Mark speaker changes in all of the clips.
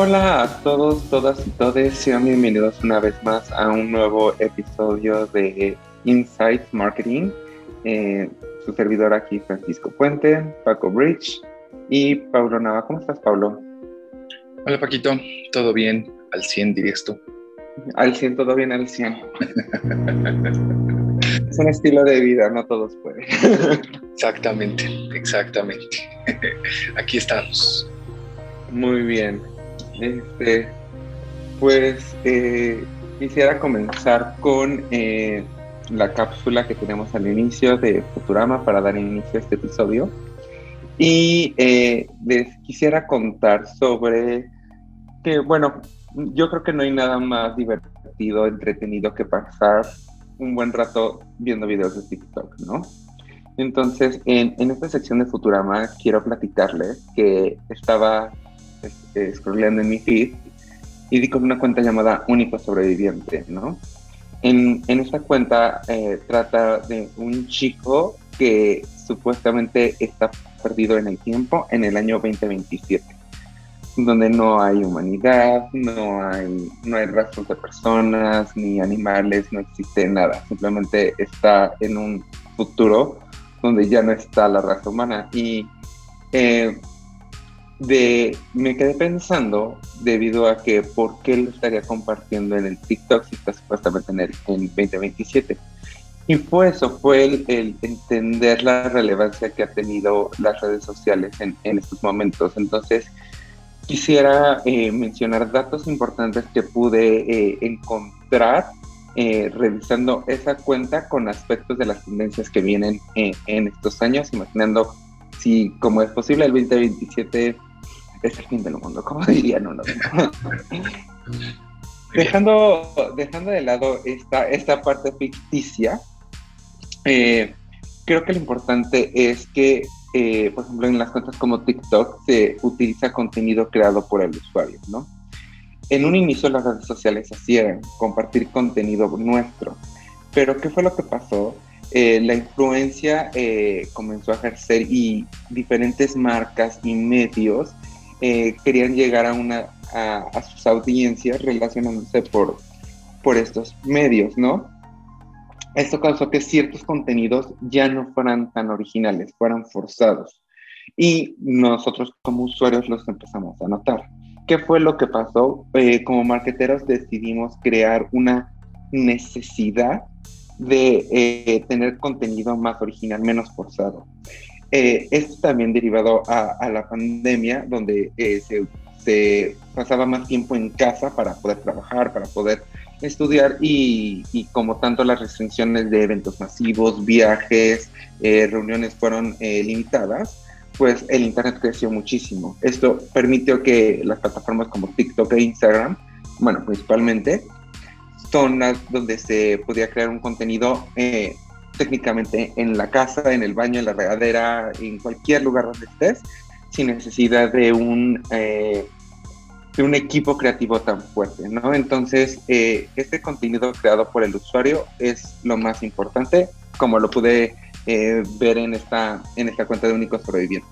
Speaker 1: Hola a todos, todas y todes, sean bienvenidos una vez más a un nuevo episodio de Insights Marketing. Eh, su servidor aquí, Francisco Puente, Paco Bridge y Pablo Nava. ¿Cómo estás, Pablo?
Speaker 2: Hola, Paquito. ¿Todo bien? Al 100 dirías tú.
Speaker 1: Al 100, todo bien al 100. es un estilo de vida, no todos pueden.
Speaker 2: exactamente, exactamente. Aquí estamos.
Speaker 1: Muy bien. Este, pues eh, quisiera comenzar con eh, la cápsula que tenemos al inicio de Futurama para dar inicio a este episodio. Y eh, les quisiera contar sobre que, bueno, yo creo que no hay nada más divertido, entretenido que pasar un buen rato viendo videos de TikTok, ¿no? Entonces, en, en esta sección de Futurama quiero platicarles que estaba scrolleando en mi feed y di con una cuenta llamada Único Sobreviviente, ¿no? En, en esta cuenta eh, trata de un chico que supuestamente está perdido en el tiempo en el año 2027, donde no hay humanidad, no hay, no hay rastros de personas ni animales, no existe nada, simplemente está en un futuro donde ya no está la raza humana. Y eh, de, me quedé pensando debido a que por qué lo estaría compartiendo en el TikTok si está supuestamente en el en 2027. Y fue eso, fue el, entender la relevancia que ha tenido las redes sociales en, en estos momentos. Entonces, quisiera eh, mencionar datos importantes que pude eh, encontrar eh, revisando esa cuenta con aspectos de las tendencias que vienen en estos años, imaginando si como es posible el 2027 es el fin del mundo, como dirían uno. dejando, dejando de lado esta, esta parte ficticia, eh, creo que lo importante es que, eh, por ejemplo, en las cuentas como TikTok se utiliza contenido creado por el usuario, ¿no? En un inicio las redes sociales hacían compartir contenido nuestro, pero ¿qué fue lo que pasó? Eh, la influencia comenzó a ejercer y diferentes marcas y medios eh, querían llegar a, una, a, sus audiencias relacionándose por, por estos medios, ¿no? Esto causó que ciertos contenidos ya no fueran tan originales, fueran forzados. Y nosotros como usuarios los empezamos a notar. ¿Qué fue lo que pasó? Eh, como marqueteros decidimos crear una necesidad de eh, tener contenido más original, menos forzado. Eh, esto también derivado a, la pandemia, donde eh, se, pasaba más tiempo en casa para poder trabajar, para poder estudiar y, como tanto las restricciones de eventos masivos, viajes, eh, reuniones fueron limitadas, pues el Internet creció muchísimo. Esto permitió que las plataformas como TikTok e Instagram, bueno, principalmente, son las donde se podía crear un contenido técnicamente en la casa, en el baño, en la regadera, en cualquier lugar donde estés, sin necesidad de un, eh, de un equipo creativo tan fuerte, ¿no? Entonces, eh, este contenido creado por el usuario es lo más importante, como lo pude eh, ver en esta, en esta cuenta de Únicos Sobrevivientes.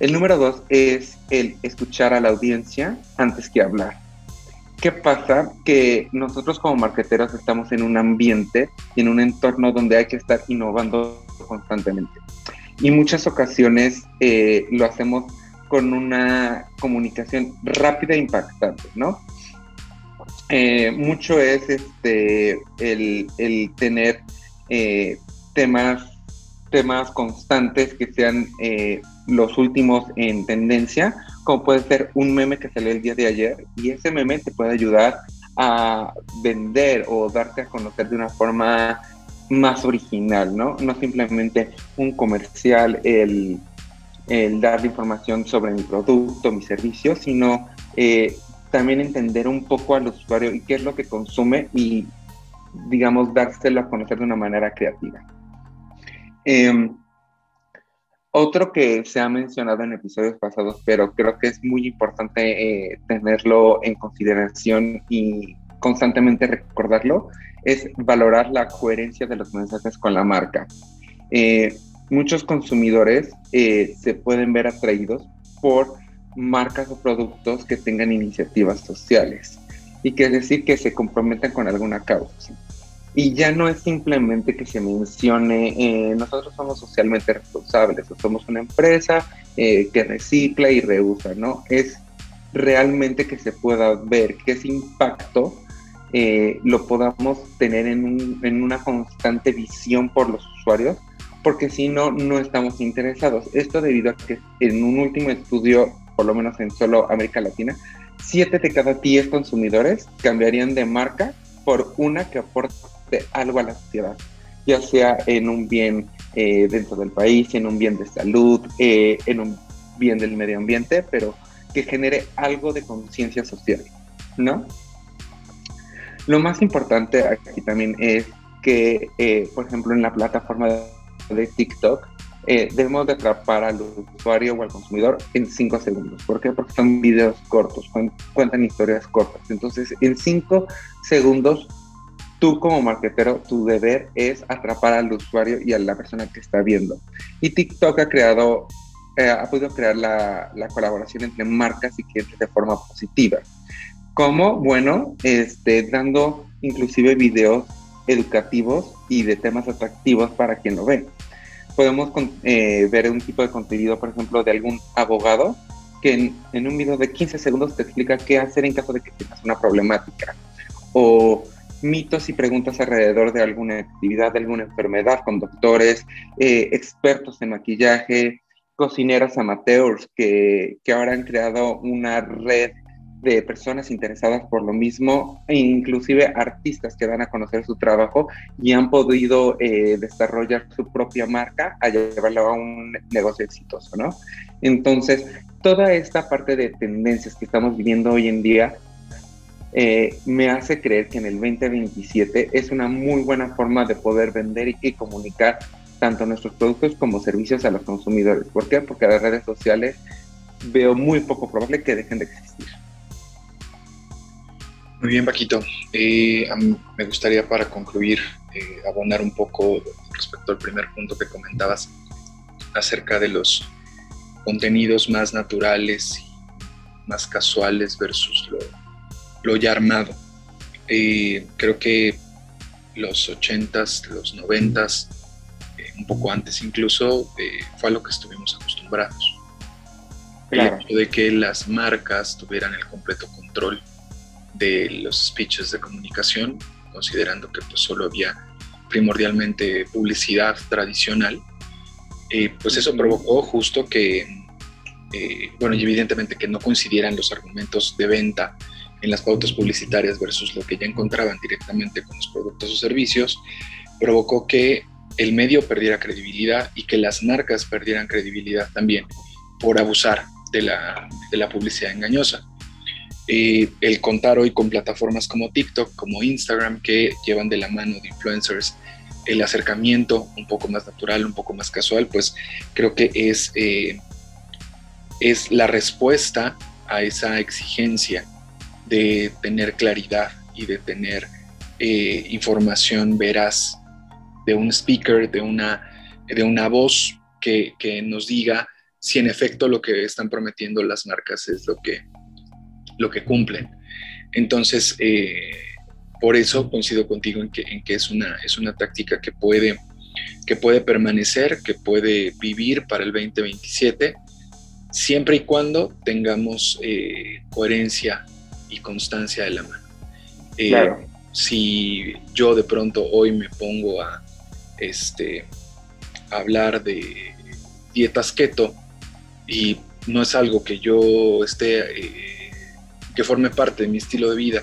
Speaker 1: El número dos es el escuchar a la audiencia antes que hablar. ¿Qué pasa? Que nosotros como marqueteros estamos en un ambiente en un entorno donde hay que estar innovando constantemente. Y muchas ocasiones eh, lo hacemos con una comunicación rápida e impactante, ¿no? Eh, mucho es este, el, tener eh, temas, temas constantes que sean los últimos en tendencia como puede ser un meme que salió el día de ayer y ese meme te puede ayudar a vender o darte a conocer de una forma más original, ¿no? No simplemente un comercial, el, el dar información sobre mi producto, mi servicio, sino eh, también entender un poco al usuario y qué es lo que consume y, digamos, dárselo a conocer de una manera creativa. Em, otro que se ha mencionado en episodios pasados, pero creo que es muy importante eh, tenerlo en consideración y constantemente recordarlo, es valorar la coherencia de los mensajes con la marca. Eh, muchos consumidores eh, se pueden ver atraídos por marcas o productos que tengan iniciativas sociales y que es decir que se comprometan con alguna causa. Y ya no es simplemente que se mencione, eh, nosotros somos socialmente responsables, o somos una empresa eh, que recicla y reusa, ¿no? Es realmente que se pueda ver que ese impacto eh, lo podamos tener en, en, una constante visión por los usuarios, porque si no, no estamos interesados. Esto debido a que en un último estudio, por lo menos en solo América Latina, 7 de cada 10 consumidores cambiarían de marca por una que aporte algo a la sociedad, ya sea en un bien eh, dentro del país, en un bien de salud, eh, en un bien del medio ambiente, pero que genere algo de conciencia social, ¿no? Lo más importante aquí también es que, eh, por ejemplo, en la plataforma de TikTok, eh, debemos de atrapar al usuario o al consumidor en 5 segundos. ¿Por qué? Porque son videos cortos, cuentan historias cortas. Entonces, en 5 segundos, tú como marketero, tu deber es atrapar al usuario y a la persona que está viendo. Y TikTok ha creado, eh, ha podido crear la, la, colaboración entre marcas y clientes de forma positiva. Como, bueno, este, dando inclusive videos educativos y de temas atractivos para quien lo ve podemos eh, ver un tipo de contenido, por ejemplo, de algún abogado que en, un video de 15 segundos te explica qué hacer en caso de que tengas una problemática. O mitos y preguntas alrededor de alguna actividad, de alguna enfermedad con doctores, eh, expertos en maquillaje, cocineras amateurs que, que ahora han creado una red de personas interesadas por lo mismo, e inclusive artistas que dan a conocer su trabajo y han podido eh, desarrollar su propia marca a llevarlo a un negocio exitoso, ¿no? Entonces, toda esta parte de tendencias que estamos viviendo hoy en día eh, me hace creer que en el 2027 es una muy buena forma de poder vender y, comunicar tanto nuestros productos como servicios a los consumidores. ¿Por qué? Porque las redes sociales veo muy poco probable que dejen de existir.
Speaker 2: Muy bien, Paquito. Eh, me gustaría para concluir eh, abonar un poco respecto al primer punto que comentabas acerca de los contenidos más naturales y más casuales versus lo, ya armado. Eh, creo que los 80s, los 90s, un poco antes incluso, fue a lo que estuvimos acostumbrados. El hecho de que las marcas tuvieran el completo control de los speeches de comunicación, considerando que pues solo había primordialmente publicidad tradicional, eh, pues eso provocó justo que, eh, bueno, y evidentemente que no coincidieran los argumentos de venta en las pautas publicitarias versus lo que ya encontraban directamente con los productos o servicios, provocó que el medio perdiera credibilidad y que las marcas perdieran credibilidad también por abusar de la, de la publicidad engañosa. Eh, el contar hoy con plataformas como TikTok, como Instagram, que llevan de la mano de influencers el acercamiento un poco más natural, un poco más casual, pues creo que es, eh, es la respuesta a esa exigencia de tener claridad y de tener eh, información veraz de un speaker, de una, de una voz que, que nos diga si en efecto lo que están prometiendo las marcas es lo que, lo que cumplen. Entonces, eh, por eso coincido contigo en que, en que es, una, es una táctica que puede, que puede permanecer, que puede vivir para el 2027, siempre y cuando tengamos eh, coherencia y constancia de la mano. Eh, si yo de pronto hoy me pongo a, este, hablar de dietas keto y no es algo que yo esté que forme parte de mi estilo de vida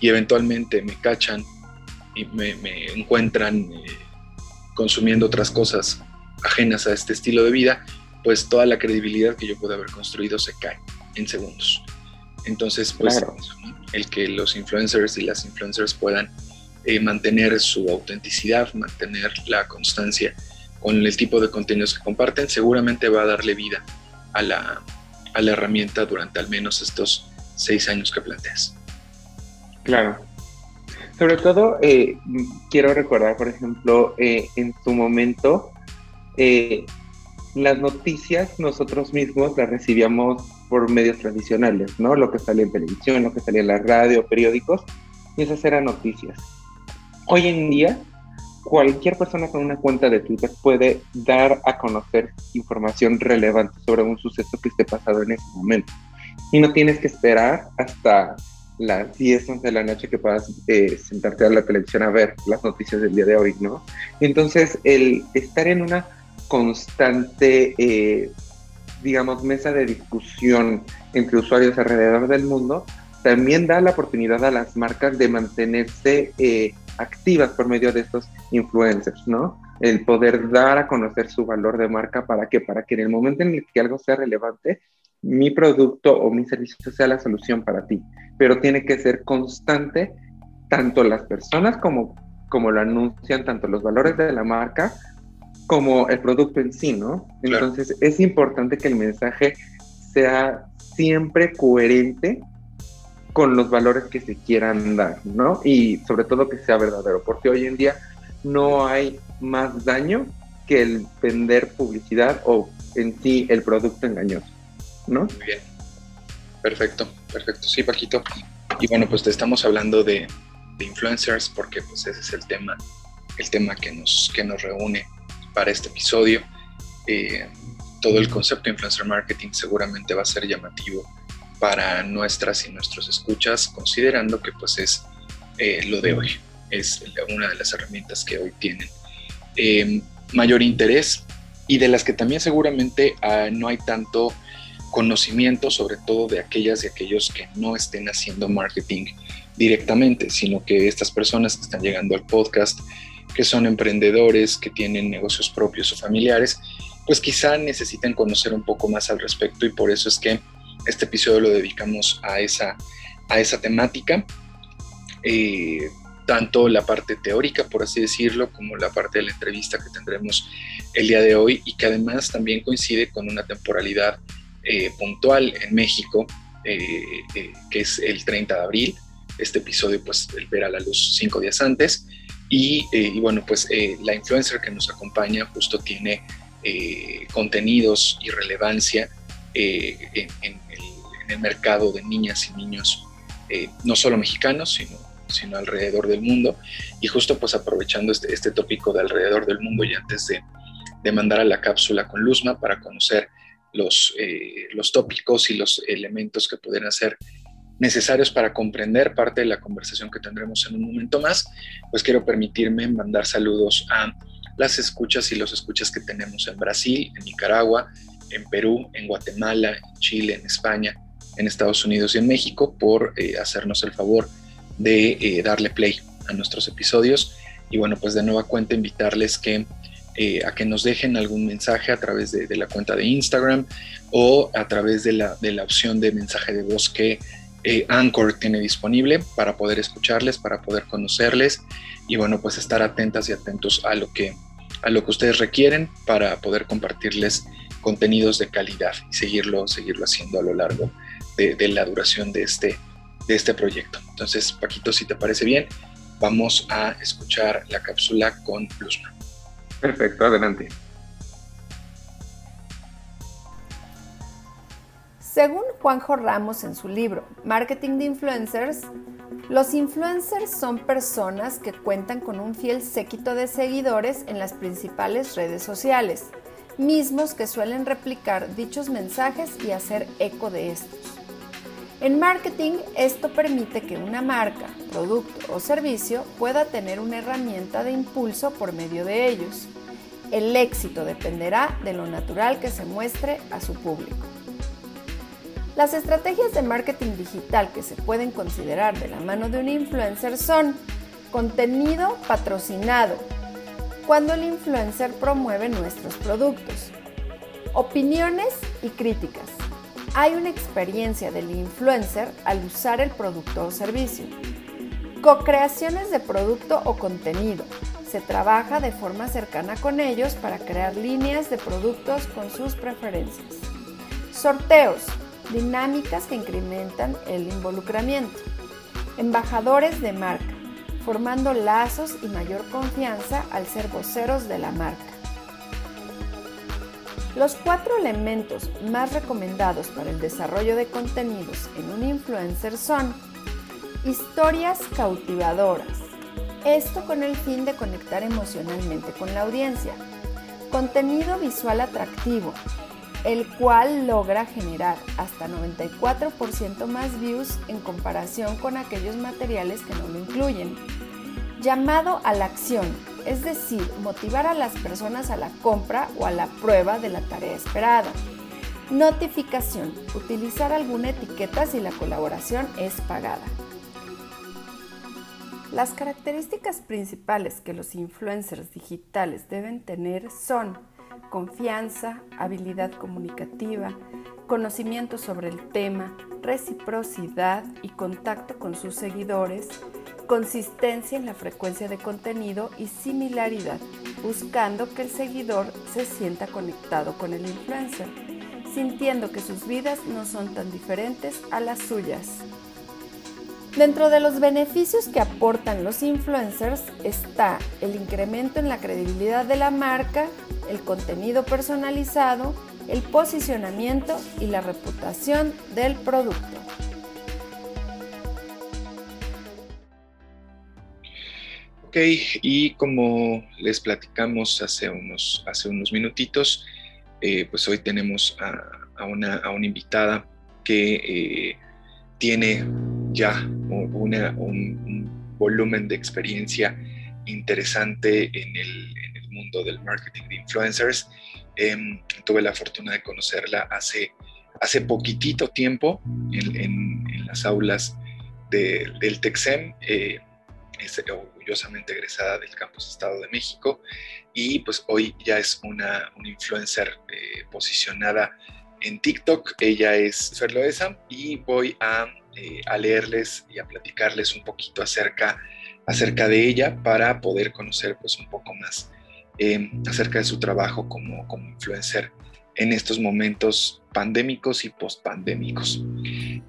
Speaker 2: y eventualmente me cachan y me, encuentran eh, consumiendo otras cosas ajenas a este estilo de vida, pues toda la credibilidad que yo pude haber construido se cae en segundos. Entonces, pues el que los influencers y las influencers puedan eh, mantener su autenticidad, mantener la constancia con el tipo de contenidos que comparten, seguramente va a darle vida a la, a la herramienta durante al menos estos seis años que planteas.
Speaker 1: Claro. Sobre todo, eh, quiero recordar, por ejemplo, eh, en su momento, eh, las noticias nosotros mismos las recibíamos por medios tradicionales, ¿no? Lo que salía en televisión, lo que salía en la radio, periódicos, y esas eran noticias. Hoy en día, cualquier persona con una cuenta de Twitter puede dar a conocer información relevante sobre un suceso que esté pasado en ese momento. Y no tienes que esperar hasta las 10, 11 de la noche que puedas eh, sentarte a la televisión a ver las noticias del día de hoy, ¿no? Entonces, el estar en una constante, eh, digamos, mesa de discusión entre usuarios alrededor del mundo, también da la oportunidad a las marcas de mantenerse eh, activas por medio de estos influencers, ¿no? El poder dar a conocer su valor de marca para que, para que en el momento en el que algo sea relevante, mi producto o mi servicio sea la solución para ti, pero tiene que ser constante, tanto las personas como, como lo anuncian, tanto los valores de la marca como el producto en sí, ¿no? Entonces es importante que el mensaje sea siempre coherente con los valores que se quieran dar, ¿no? Y sobre todo que sea verdadero, porque hoy en día no hay más daño que el vender publicidad o en sí el producto engañoso. ¿no?
Speaker 2: Muy bien. Perfecto, perfecto. Sí, Paquito. Y bueno, pues te estamos hablando de, influencers porque pues ese es el tema, el tema que nos, que nos reúne para este episodio. Eh, todo el concepto de influencer marketing seguramente va a ser llamativo para nuestras y nuestros escuchas, considerando que pues es eh, lo de hoy, es una de las herramientas que hoy tienen eh, mayor interés y de las que también seguramente ah, no hay tanto conocimiento, sobre todo de aquellas y aquellos que no estén haciendo marketing directamente, sino que estas personas que están llegando al podcast, que son emprendedores, que tienen negocios propios o familiares, pues quizá necesiten conocer un poco más al respecto y por eso es que este episodio lo dedicamos a esa, a esa temática. Eh, tanto la parte teórica, por así decirlo, como la parte de la entrevista que tendremos el día de hoy y que además también coincide con una temporalidad eh, puntual en México, eh, eh, que es el 30 de abril. Este episodio pues verá la luz cinco días antes. Y, bueno, pues la influencer que nos acompaña justo tiene contenidos y relevancia en, el, mercado de niñas y niños, no solo mexicanos, sino sino alrededor del mundo. Y justo pues aprovechando este, este tópico de alrededor del mundo y antes de, de mandar a la cápsula con Luzma para conocer los, eh, los tópicos y los elementos que pudieran ser necesarios para comprender parte de la conversación que tendremos en un momento más, pues quiero permitirme mandar saludos a las escuchas y los escuchas que tenemos en Brasil, en Nicaragua, en Perú, en Guatemala, en Chile, en España, en Estados Unidos y en México por eh, hacernos el favor de eh, darle play a nuestros episodios. Y bueno, pues de nueva cuenta invitarles que eh, a que nos dejen algún mensaje a través de, la cuenta de Instagram o a través de la, de la opción de mensaje de voz que eh, Anchor tiene disponible para poder escucharles, para poder conocerles y bueno, pues estar atentas y atentos a lo que, a lo que ustedes requieren para poder compartirles contenidos de calidad y seguirlo, seguirlo haciendo a lo largo de, la duración de este, de este proyecto. Entonces, Paquito, si te parece bien, vamos a escuchar la cápsula con Luzma.
Speaker 1: Perfecto, adelante.
Speaker 3: Según Juanjo Ramos en su libro Marketing de Influencers, los influencers son personas que cuentan con un fiel séquito de seguidores en las principales redes sociales, mismos que suelen replicar dichos mensajes y hacer eco de estos. En marketing, esto permite que una marca, producto o servicio pueda tener una herramienta de impulso por medio de ellos. El éxito dependerá de lo natural que se muestre a su público. Las estrategias de marketing digital que se pueden considerar de la mano de un influencer son contenido patrocinado, cuando el influencer promueve nuestros productos, opiniones y críticas, hay una experiencia del influencer al usar el producto o servicio. Co-creaciones de producto o contenido. Se trabaja de forma cercana con ellos para crear líneas de productos con sus preferencias. Sorteos. Dinámicas que incrementan el involucramiento. Embajadores de marca. Formando lazos y mayor confianza al ser voceros de la marca. Los cuatro elementos más recomendados para el desarrollo de contenidos en un influencer son historias cautivadoras, esto con el fin de conectar emocionalmente con la audiencia, contenido visual atractivo, el cual logra generar hasta 94% más views en comparación con aquellos materiales que no lo incluyen. Llamado a la acción, es decir, motivar a las personas a la compra o a la prueba de la tarea esperada. Notificación, utilizar alguna etiqueta si la colaboración es pagada. Las características principales que los influencers digitales deben tener son confianza, habilidad comunicativa, conocimiento sobre el tema, reciprocidad y contacto con sus seguidores, consistencia en la frecuencia de contenido y similaridad, buscando que el seguidor se sienta conectado con el influencer, sintiendo que sus vidas no son tan diferentes a las suyas. Dentro de los beneficios que aportan los influencers está el incremento en la credibilidad de la marca, el contenido personalizado, el posicionamiento y la reputación del producto.
Speaker 2: Ok, y como les platicamos hace unos, hace unos minutitos, eh, pues hoy tenemos a, una, invitada que eh, tiene ya una, un, volumen de experiencia interesante en el, mundo del marketing de influencers. Em, tuve la fortuna de conocerla hace, hace poquitito tiempo en, las aulas del TEXEM. Eh, es orgullosamente egresada del Campus Estado de México y pues hoy ya es una, influencer eh, posicionada en TikTok. Ella es Ferloesa y voy a, eh, a, leerles y a platicarles un poquito acerca, acerca de ella para poder conocer pues un poco más eh, acerca de su trabajo como, como influencer en estos momentos pandémicos y postpandémicos.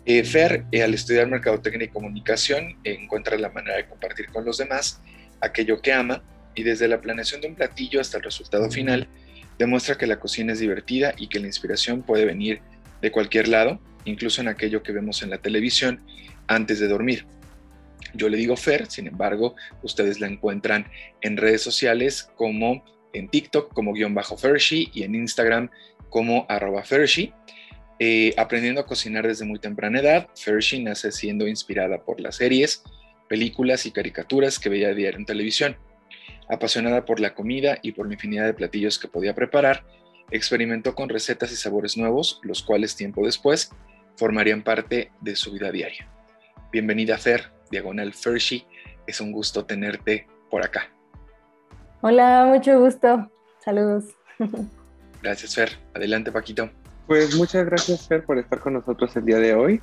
Speaker 2: Eh, Fer, eh, al estudiar Mercadotecnia y Comunicación, encuentra la manera de compartir con los demás aquello que ama y desde la planeación de un platillo hasta el resultado final, demuestra que la cocina es divertida y que la inspiración puede venir de cualquier lado, incluso en aquello que vemos en la televisión antes de dormir. Yo le digo Fer, sin embargo, ustedes la encuentran en redes sociales como en TikTok como guion bajo Fershi y en Instagram como arroba Fershi. Eh, aprendiendo a cocinar desde muy temprana edad, Fershi nace siendo inspirada por las series, películas y caricaturas que veía diario en televisión. Apasionada por la comida y por la infinidad de platillos que podía preparar, experimentó con recetas y sabores nuevos, los cuales tiempo después formarían parte de su vida diaria. Bienvenida Fer, diagonal Fershi, es un gusto tenerte por acá.
Speaker 4: Hola, mucho gusto. Saludos.
Speaker 2: Gracias, Fer. Adelante, Paquito.
Speaker 1: Pues muchas gracias, Fer, por estar con nosotros el día de hoy.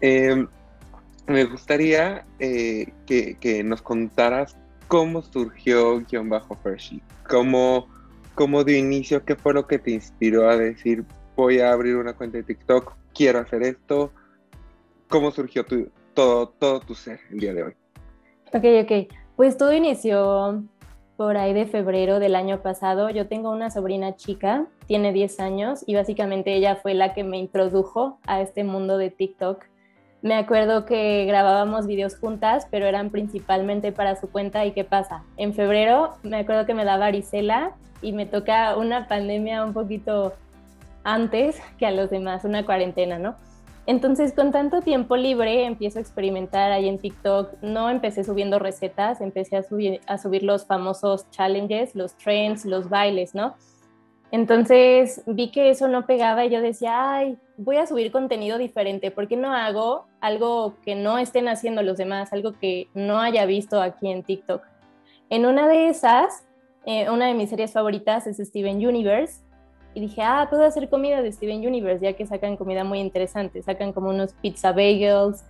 Speaker 1: Em, me gustaría eh, que, nos contaras cómo surgió guion bajo Fershi, cómo, cómo de inicio, qué fue lo que te inspiró a decir voy a abrir una cuenta de TikTok, quiero hacer esto, cómo surgió todo, todo tu ser el día de hoy.
Speaker 4: Ok, ok. Pues todo inició por ahí de febrero del año pasado. Yo tengo una sobrina chica, tiene 10 años y básicamente ella fue la que me introdujo a este mundo de TikTok. Me acuerdo que grabábamos videos juntas, pero eran principalmente para su cuenta. ¿Y qué pasa? En febrero me acuerdo que me daba varicela y me toca una pandemia un poquito antes que a los demás, una cuarentena, ¿no? Entonces, con tanto tiempo libre, empiezo a experimentar ahí en TikTok. No empecé subiendo recetas, empecé a subir, a subir los famosos challenges, los trends, los bailes, ¿no? Entonces vi que eso no pegaba y yo decía, ay, voy a subir contenido diferente, ¿por qué no hago algo que no estén haciendo los demás, algo que no haya visto aquí en TikTok? En una de esas, eh, una de mis series favoritas es Steven Universe y dije, ah, puedo hacer comida de Steven Universe, ya que sacan comida muy interesante, sacan como unos pizza bagels,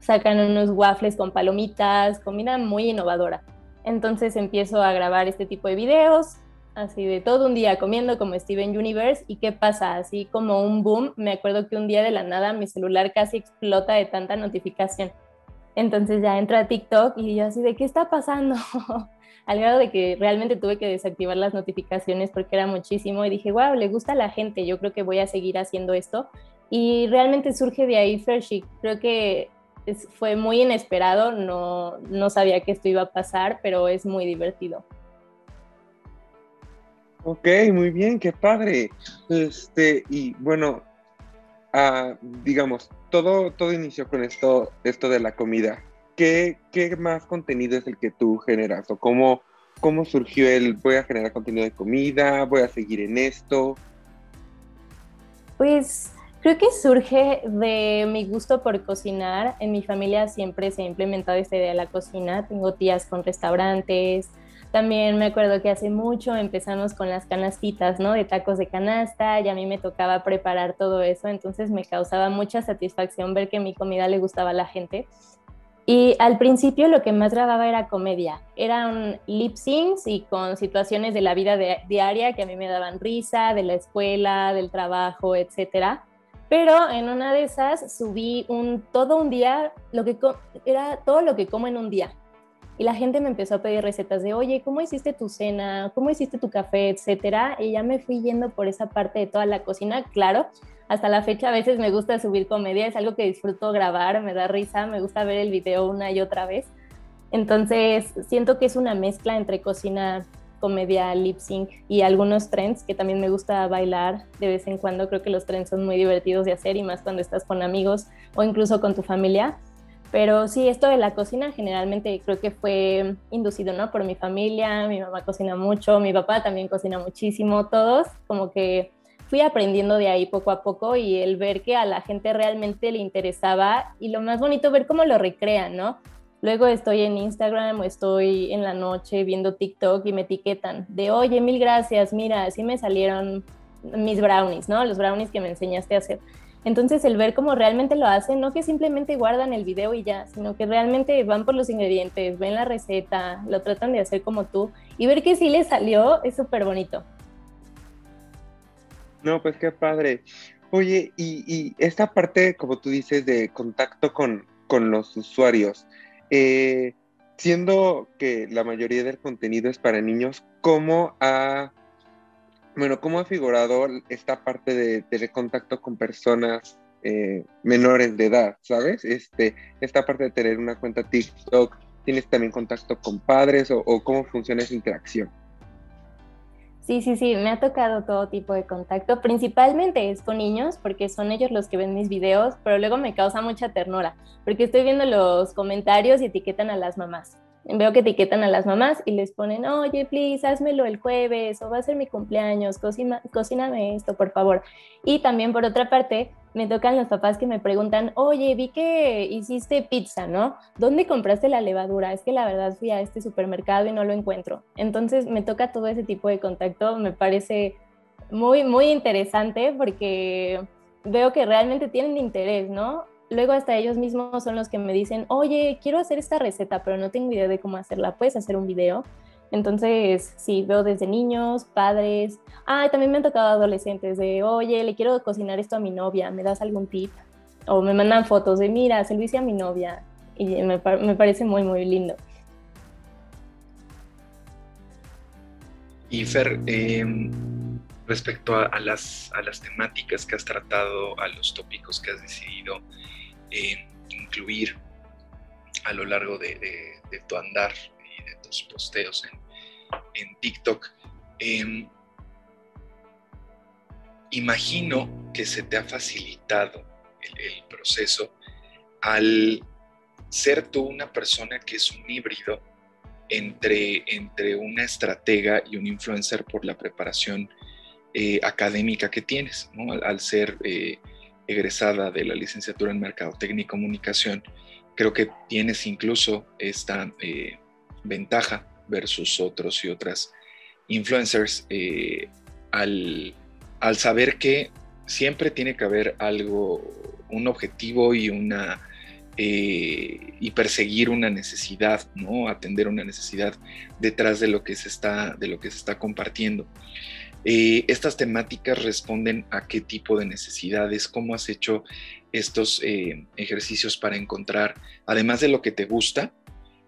Speaker 4: sacan unos waffles con palomitas, comida muy innovadora. Entonces empiezo a grabar este tipo de videos, así de todo un día comiendo como Steven Universe y qué pasa, así como un boom, me acuerdo que un día de la nada mi celular casi explota de tanta notificación. Entonces ya entro a TikTok y yo así de, ¿qué está pasando? Al grado de que realmente tuve que desactivar las notificaciones porque era muchísimo y dije, wow, le gusta a la gente, yo creo que voy a seguir haciendo esto. Y realmente surge de ahí Freshik. Creo que fue muy inesperado, no, no sabía que esto iba a pasar, pero es muy divertido.
Speaker 1: Ok, muy bien, qué padre. Este, y bueno, ah, digamos, todo, todo inició con esto, esto de la comida. ¿Qué, ¿Qué, más contenido es el que tú generas? ¿O cómo, cómo surgió el voy a generar contenido de comida? ¿Voy a seguir en esto?
Speaker 4: Pues creo que surge de mi gusto por cocinar. En mi familia siempre se ha implementado esta idea de la cocina. Tengo tías con restaurantes, también me acuerdo que hace mucho empezamos con las canastitas, ¿no? De tacos de canasta y a mí me tocaba preparar todo eso, entonces me causaba mucha satisfacción ver que mi comida le gustaba a la gente. Y al principio lo que más grababa era comedia, eran lip syncs y con situaciones de la vida diaria que a mí me daban risa, de la escuela, del trabajo, etcétera. Pero en una de esas subí un todo un día, lo que era todo lo que como en un día y la gente me empezó a pedir recetas de, oye, ¿cómo hiciste tu cena? ¿Cómo hiciste tu café? Etcétera. Y ya me fui yendo por esa parte de toda la cocina. Claro, hasta la fecha a veces me gusta subir comedia, es algo que disfruto grabar, me da risa, me gusta ver el video una y otra vez. Entonces, siento que es una mezcla entre cocina, comedia, lip sync y algunos trends que también me gusta bailar de vez en cuando. Creo que los trends son muy divertidos de hacer y más cuando estás con amigos o incluso con tu familia. Pero sí, esto de la cocina generalmente creo que fue inducido, ¿no? Por mi familia, mi mamá cocina mucho, mi papá también cocina muchísimo, todos como que fui aprendiendo de ahí poco a poco y el ver que a la gente realmente le interesaba y lo más bonito ver cómo lo recrean, ¿no? Luego estoy en Instagram o estoy en la noche viendo TikTok y me etiquetan de, oye, mil gracias, mira, así me salieron mis brownies, ¿no? Los brownies que me enseñaste a hacer. Entonces el ver cómo realmente lo hacen, no que simplemente guardan el video y ya, sino que realmente van por los ingredientes, ven la receta, lo tratan de hacer como tú y ver que sí les salió es súper bonito.
Speaker 1: No, pues qué padre. Oye, y, esta parte, como tú dices, de contacto con, los usuarios, eh, siendo que la mayoría del contenido es para niños, ¿cómo ha bueno, ¿cómo ha figurado esta parte de tener contacto con personas eh, menores de edad, ¿sabes? Este, esta parte de tener una cuenta TikTok, ¿tienes también contacto con padres o, cómo funciona esa interacción?
Speaker 4: Sí, sí, sí, me ha tocado todo tipo de contacto. Principalmente es con niños, porque son ellos los que ven mis videos, pero luego me causa mucha ternura, porque estoy viendo los comentarios y etiquetan a las mamás veo que etiquetan a las mamás y les ponen, oye, please, házmelo el jueves o va a ser mi cumpleaños, cocina, cocíname esto, por favor. Y también por otra parte, me tocan los papás que me preguntan, oye, vi que hiciste pizza, ¿no? ¿Dónde compraste la levadura? Es que la verdad fui a este supermercado y no lo encuentro. Entonces me toca todo ese tipo de contacto, me parece muy, muy interesante porque veo que realmente tienen interés, ¿no? Luego hasta ellos mismos son los que me dicen, oye, quiero hacer esta receta, pero no tengo idea de cómo hacerla, ¿puedes hacer un video? Entonces, sí, veo desde niños, padres, ah, también me han tocado adolescentes de, oye, le quiero cocinar esto a mi novia, ¿me das algún tip? O me mandan fotos de, mira, se lo hice a mi novia, y me, me parece muy, muy lindo.
Speaker 2: Y Fer, em, respecto a, las, a las temáticas que has tratado, a los tópicos que has decidido incluir a lo largo de, tu andar y de tus posteos en, TikTok. Em, imagino que se te ha facilitado el, proceso al ser tú una persona que es un híbrido entre, entre una estratega y un influencer por la preparación eh, académica que tienes, al, ser eh, egresada de la licenciatura en Mercadotecnia y Comunicación, creo que tienes incluso esta eh, ventaja versus otros y otras influencers eh, al, saber que siempre tiene que haber algo, un objetivo y una eh, y perseguir una necesidad, ¿no? Atender una necesidad detrás de lo que se está, de lo que se está compartiendo. Eh, estas temáticas responden a qué tipo de necesidades, cómo has hecho estos eh, ejercicios para encontrar, además de lo que te gusta,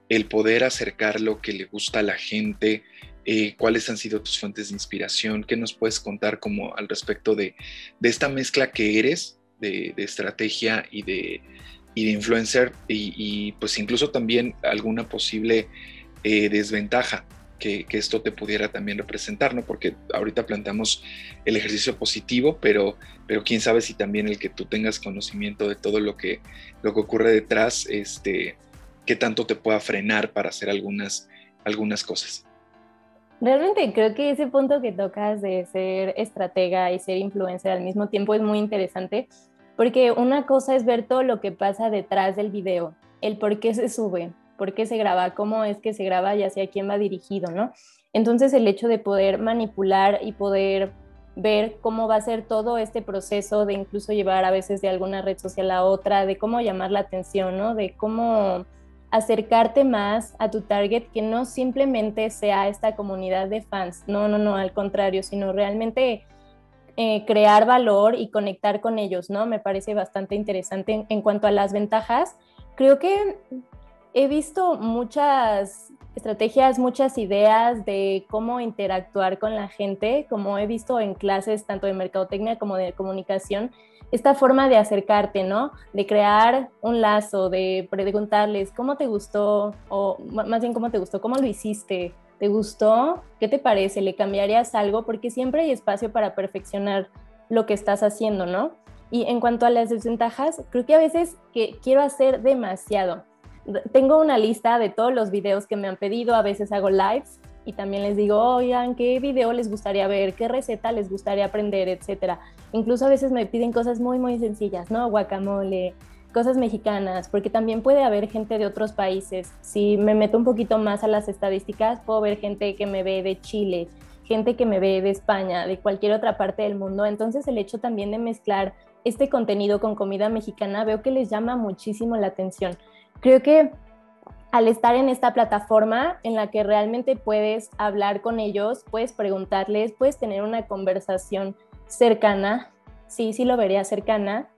Speaker 2: el poder acercar lo que le gusta a la gente, eh, cuáles han sido tus fuentes de inspiración, qué nos puedes contar como al respecto de, esta mezcla que eres de, estrategia y de, influencer y, pues incluso también alguna posible desventaja que, esto te pudiera también representar, ¿no? Porque ahorita planteamos el ejercicio positivo, pero, pero quién sabe si también el que tú tengas conocimiento de todo lo que, lo que ocurre detrás, este, qué tanto te pueda frenar para hacer algunas, algunas cosas.
Speaker 4: Realmente creo que ese punto que tocas de ser estratega y ser influencer al mismo tiempo es muy interesante porque una cosa es ver todo lo que pasa detrás del video, el por qué se sube, por qué se graba, cómo es que se graba y hacia quién va dirigido, ¿no? Entonces el hecho de poder manipular y poder ver cómo va a ser todo este proceso de incluso llevar a veces de alguna red social a otra, de cómo llamar la atención, ¿no? De cómo acercarte más a tu target, que no simplemente sea esta comunidad de fans, no, no, no, al contrario, sino realmente eh, crear valor y conectar con ellos, ¿no? Me parece bastante interesante. En, cuanto a las ventajas, creo que he visto muchas estrategias, muchas ideas de cómo interactuar con la gente, como he visto en clases tanto de mercadotecnia como de comunicación, esta forma de acercarte, ¿no? De crear un lazo, de preguntarles cómo te gustó, o más bien cómo te gustó, cómo lo hiciste, ¿te gustó? ¿Qué te parece? ¿Le cambiarías algo? Porque siempre hay espacio para perfeccionar lo que estás haciendo, ¿no? Y en cuanto a las desventajas, creo que a veces que quiero hacer demasiado. Tengo una lista de todos los videos que me han pedido, a veces hago lives y también les digo, oigan, ¿qué video les gustaría ver? ¿Qué receta les gustaría aprender? Etcétera. Incluso a veces me piden cosas muy, muy sencillas, ¿no? Guacamole, cosas mexicanas, porque también puede haber gente de otros países. Si me meto un poquito más a las estadísticas, puedo ver gente que me ve de Chile, gente que me ve de España, de cualquier otra parte del mundo. Entonces el hecho también de mezclar este contenido con comida mexicana veo que les llama muchísimo la atención. Creo que al estar en esta plataforma en la que realmente puedes hablar con ellos, puedes preguntarles, puedes tener una conversación cercana, sí, sí lo vería cercana,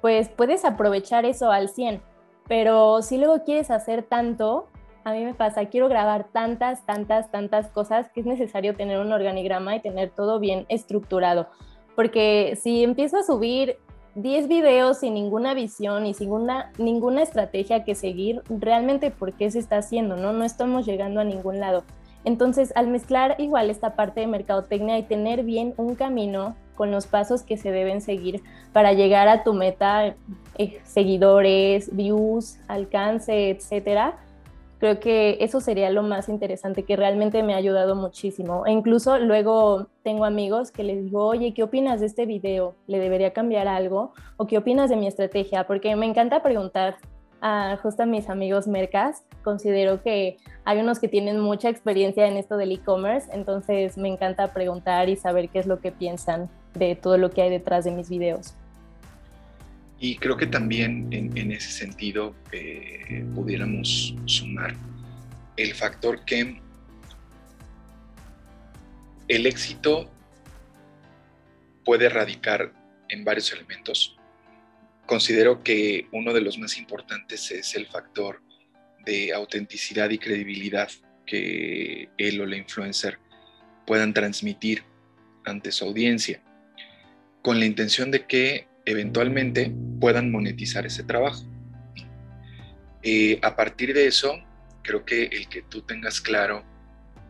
Speaker 4: pues puedes aprovechar eso al 100. Pero si luego quieres hacer tanto, a mí me pasa, quiero grabar tantas, tantas, tantas cosas que es necesario tener un organigrama y tener todo bien estructurado. Porque si empiezo a subir 10 videos sin ninguna visión y sin una, ninguna estrategia que seguir, realmente por qué se está haciendo, ¿no? No estamos llegando a ningún lado. Entonces, al mezclar igual esta parte de mercadotecnia y tener bien un camino con los pasos que se deben seguir para llegar a tu meta, eh, seguidores, views, alcance, etcétera, creo que eso sería lo más interesante que realmente me ha ayudado muchísimo. E incluso luego tengo amigos que les digo, oye, ¿qué opinas de este video? ¿Le debería cambiar algo? ¿O qué opinas de mi estrategia? Porque me encanta preguntar a justo a mis amigos mercas. Considero que hay unos que tienen mucha experiencia en esto del e-commerce, entonces me encanta preguntar y saber qué es lo que piensan de todo lo que hay detrás de mis videos.
Speaker 2: Y creo que también en, ese sentido eh, pudiéramos sumar el factor que el éxito puede radicar en varios elementos. Considero que uno de los más importantes es el factor de autenticidad y credibilidad que él o la influencer puedan transmitir ante su audiencia, con la intención de que eventualmente puedan monetizar ese trabajo. Eh, a partir de eso, creo que el que tú tengas claro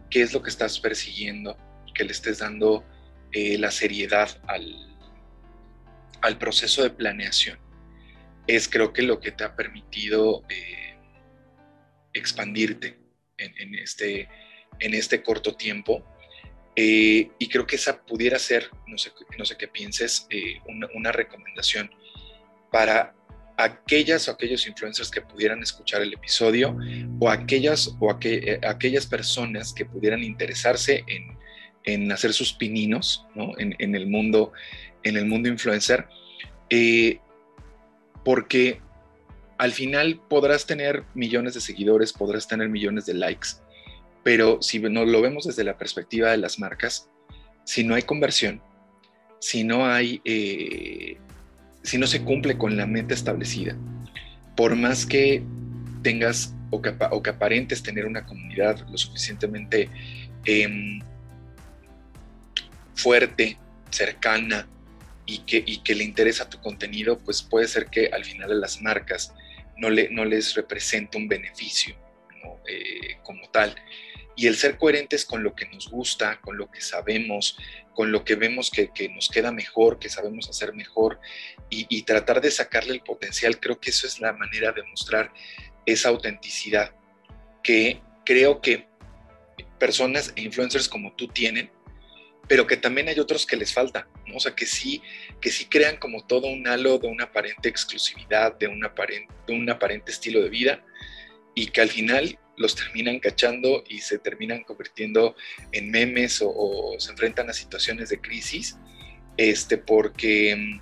Speaker 2: qué es lo que estás persiguiendo, que le estés dando eh, la seriedad al, al, proceso de planeación, es creo que lo que te ha permitido eh, expandirte en, este, en este corto tiempo eh, y creo que esa pudiera ser, no sé, no sé qué pienses, eh, una, recomendación para aquellas o aquellos influencers que pudieran escuchar el episodio o aquellas o eh, aquellas personas que pudieran interesarse en, en hacer sus pininos en, el mundo, en el mundo influencer, porque al final podrás tener millones de seguidores, podrás tener millones de likes, pero si no lo vemos desde la perspectiva de las marcas, si no hay conversión, si no hay, eh, si no se cumple con la meta establecida, por más que tengas o que, aparentes tener una comunidad lo suficientemente em, fuerte, cercana y que, le interesa tu contenido, pues puede ser que al final a las marcas no les represente un beneficio eh, como tal. Y el ser coherentes con lo que nos gusta, con lo que sabemos, con lo que vemos que, nos queda mejor, que sabemos hacer mejor, y, y, tratar de sacarle el potencial, creo que eso es la manera de mostrar esa autenticidad que creo que personas e influencers como tú tienen, pero que también hay otros que les falta, ¿no? O sea, que sí, que sí crean como todo un halo de una aparente exclusividad, de, una aparente, de un aparente estilo de vida, y que al final los terminan cachando y se terminan convirtiendo en memes o, se enfrentan a situaciones de crisis, este, porque,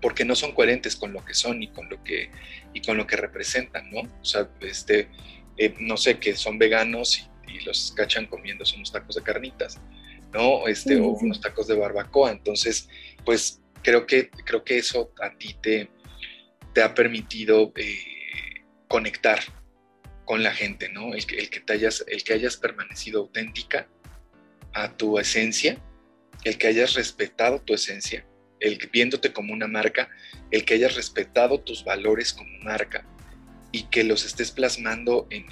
Speaker 2: porque no son coherentes con lo que son y con lo que, y con lo que representan, ¿no? O sea, este, eh, no sé, que son veganos y, los cachan comiendo unos tacos de carnitas, ¿no? Este, o unos tacos de barbacoa. Entonces, pues creo que, creo que eso a ti te, te ha permitido eh, conectar con la gente, ¿no? El que, te hayas, el que hayas permanecido auténtica a tu esencia, el que hayas respetado tu esencia, el viéndote como una marca, el que hayas respetado tus valores como marca y que los estés plasmando en,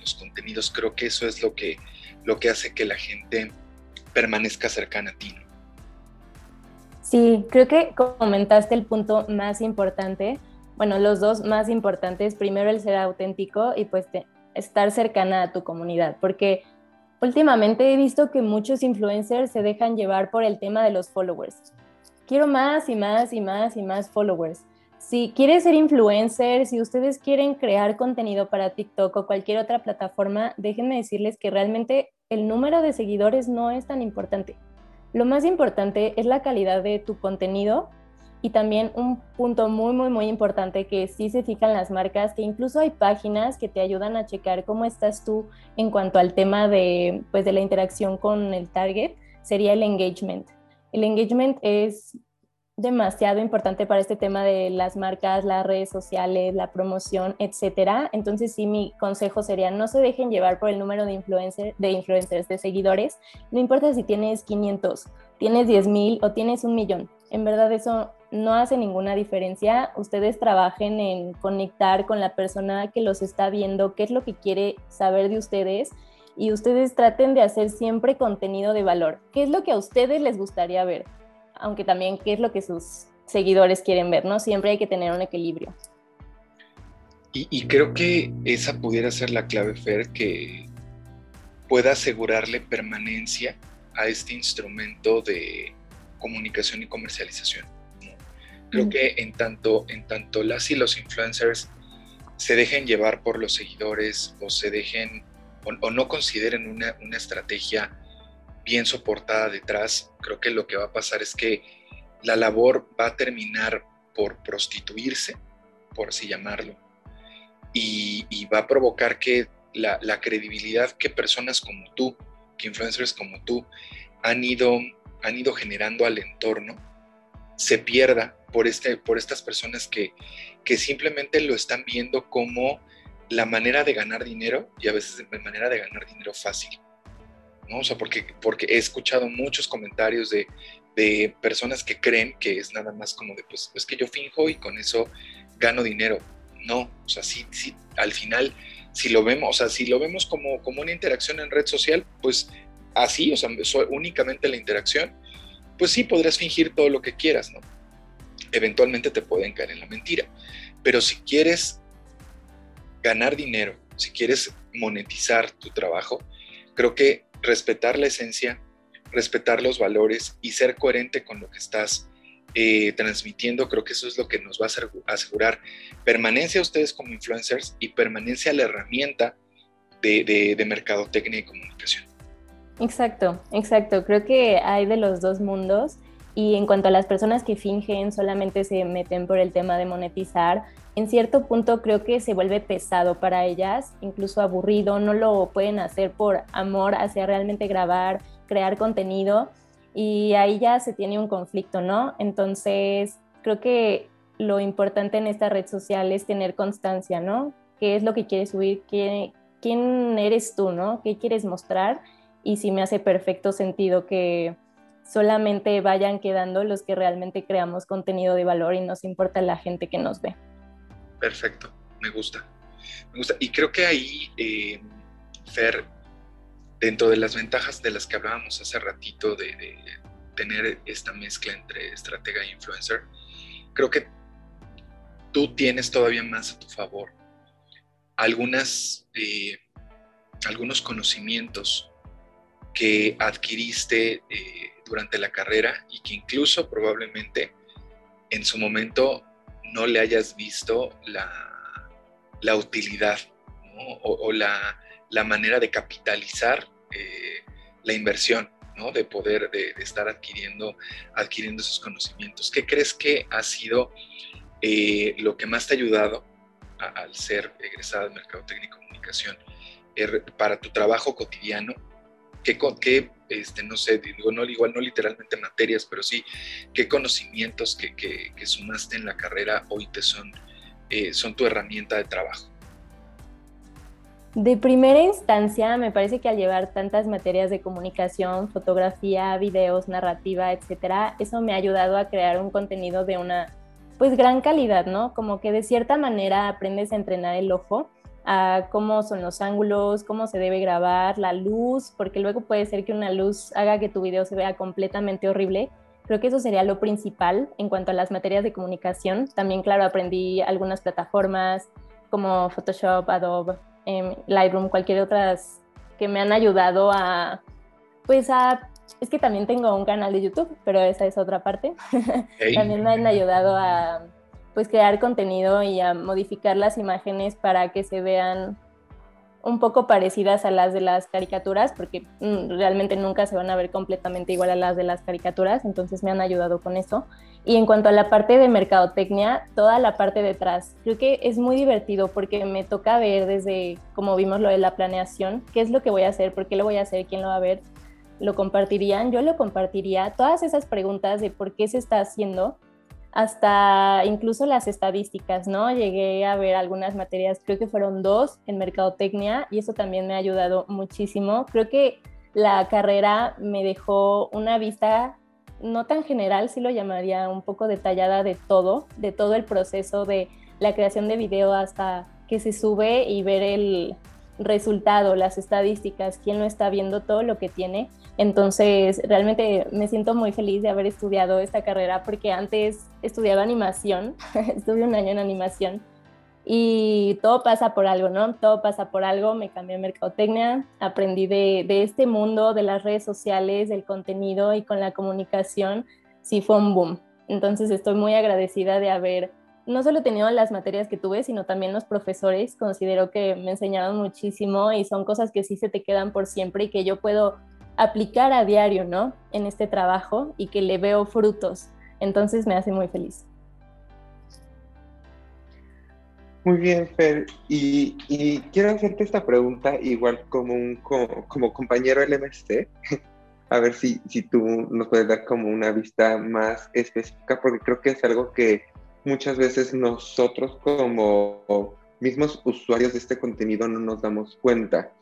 Speaker 2: los contenidos, creo que eso es lo que, lo que hace que la gente permanezca cercana a ti.
Speaker 4: Sí, creo que comentaste el punto más importante bueno, los dos más importantes, primero el ser auténtico y pues estar cercana a tu comunidad, porque últimamente he visto que muchos influencers se dejan llevar por el tema de los followers. Quiero más y más y más y más followers. Si quieres ser influencer, si ustedes quieren crear contenido para TikTok o cualquier otra plataforma, déjenme decirles que realmente el número de seguidores no es tan importante. Lo más importante es la calidad de tu contenido y también un punto muy, muy, muy importante que sí se fijan las marcas, que incluso hay páginas que te ayudan a checar cómo estás tú en cuanto al tema de, pues, de la interacción con el target, sería el engagement. El engagement es demasiado importante para este tema de las marcas, las redes sociales, la promoción, etcétera. Entonces, sí, mi consejo sería no se dejen llevar por el número de, influencer, de influencers, de seguidores. No importa si tienes 500, tienes 10 mil o tienes un millón. En verdad, eso no hace ninguna diferencia. Ustedes trabajen en conectar con la persona que los está viendo, qué es lo que quiere saber de ustedes y ustedes traten de hacer siempre contenido de valor. ¿Qué es lo que a ustedes les gustaría ver? Aunque también qué es lo que sus seguidores quieren ver, ¿no? Siempre hay que tener un equilibrio.
Speaker 2: Y, creo que esa pudiera ser la clave, Fer, que pueda asegurarle permanencia a este instrumento de comunicación y comercialización. Creo que en tanto, en tanto las y los influencers se dejen llevar por los seguidores o se dejen o, no consideren una, una, estrategia bien soportada detrás, creo que lo que va a pasar es que la labor va a terminar por prostituirse, por así llamarlo, y, y va a provocar que la, la, credibilidad que personas como tú, que influencers como tú, han ido, han ido generando al entorno, se pierda por, este, por estas personas que, que simplemente lo están viendo como la manera de ganar dinero y a veces de manera de ganar dinero fácil. ¿no? O sea, porque, porque he escuchado muchos comentarios de, de personas que creen que es nada más como de, pues es que yo finjo y con eso gano dinero. No, o sea, sí, sí, al final, si lo vemos, o sea, si lo vemos como, como una interacción en red social, pues así, o sea, únicamente la interacción, pues sí podrás fingir todo lo que quieras, ¿no? eventualmente te pueden caer en la mentira. Pero si quieres ganar dinero, si quieres monetizar tu trabajo, creo que respetar la esencia, respetar los valores y ser coherente con lo que estás eh, transmitiendo, creo que eso es lo que nos va a asegurar permanencia a ustedes como influencers y permanencia a la herramienta de, de, de mercadotecnia y comunicación.
Speaker 4: Exacto, exacto. Creo que hay de los dos mundos y en cuanto a las personas que fingen, solamente se meten por el tema de monetizar, en cierto punto creo que se vuelve pesado para ellas, incluso aburrido, no lo pueden hacer por amor hacia realmente grabar, crear contenido y ahí ya se tiene un conflicto, ¿no? Entonces, creo que lo importante en esta red social es tener constancia, ¿no? ¿Qué es lo que quieres subir? ¿Quién, quién eres tú, ¿no? ¿Qué quieres mostrar? Y si me hace perfecto sentido que solamente vayan quedando los que realmente creamos contenido de valor y nos importa la gente que nos ve.
Speaker 2: Perfecto, me gusta. Me gusta. Y creo que ahí, eh, Fer, dentro de las ventajas de las que hablábamos hace ratito de, tener esta mezcla entre estratega e influencer, creo que tú tienes todavía más a tu favor algunas, eh, algunos conocimientos que adquiriste eh, durante la carrera y que incluso probablemente en su momento no le hayas visto la, utilidad o, la, manera de capitalizar eh, la inversión, ¿no? de poder de, estar adquiriendo, adquiriendo esos conocimientos. ¿Qué crees que ha sido eh, lo que más te ha ayudado al ser egresada de Mercadotecnia y Comunicación para tu trabajo cotidiano? ¿Qué, qué este, no sé, digo, no, igual no literalmente materias, pero sí qué conocimientos que, que, sumaste en la carrera hoy te son, eh, son tu herramienta de trabajo?
Speaker 4: De primera instancia, me parece que al llevar tantas materias de comunicación, fotografía, videos, narrativa, etcétera, eso me ha ayudado a crear un contenido de una pues gran calidad, ¿no? Como que de cierta manera aprendes a entrenar el ojo a cómo son los ángulos, cómo se debe grabar, la luz, porque luego puede ser que una luz haga que tu video se vea completamente horrible. Creo que eso sería lo principal en cuanto a las materias de comunicación. También, claro, aprendí algunas plataformas como Photoshop, Adobe, em, Lightroom, cualquier otras que me han ayudado a, pues a, es que también tengo un canal de YouTube, pero esa es otra parte. también me han ayudado a pues crear contenido y modificar las imágenes para que se vean un poco parecidas a las de las caricaturas, porque mm, realmente nunca se van a ver completamente igual a las de las caricaturas, entonces me han ayudado con eso. Y en cuanto a la parte de mercadotecnia, toda la parte detrás, creo que es muy divertido porque me toca ver desde, como vimos lo de la planeación, qué es lo que voy a hacer, por qué lo voy a hacer, quién lo va a ver, lo compartirían, yo lo compartiría, todas esas preguntas de por qué se está haciendo, hasta incluso las estadísticas, ¿no? Llegué a ver algunas materias, creo que fueron dos en mercadotecnia y eso también me ha ayudado muchísimo. Creo que la carrera me dejó una vista no tan general, sí lo llamaría un poco detallada de todo, de todo el proceso de la creación de video hasta que se sube y ver el resultado, las estadísticas, quién lo está viendo, todo lo que tiene. Entonces, realmente me siento muy feliz de haber estudiado esta carrera porque antes estudiaba animación, estuve un año en animación y todo pasa por algo, ¿no? Todo pasa por algo, me cambié a mercadotecnia, aprendí de, de este mundo, de las redes sociales, del contenido y con la comunicación, sí fue un boom. Entonces estoy muy agradecida de haber no solo tenido las materias que tuve, sino también los profesores. Considero que me enseñaron muchísimo y son cosas que sí se te quedan por siempre y que yo puedo aplicar a diario, ¿no? En este trabajo y que le veo frutos. Entonces me hace muy feliz.
Speaker 1: Muy bien, Fer. Y, quiero hacerte esta pregunta igual como, un, como, compañero LMC, a ver si, si tú nos puedes dar como una vista más específica, porque creo que es algo que muchas veces nosotros como mismos usuarios de este contenido no nos damos cuenta.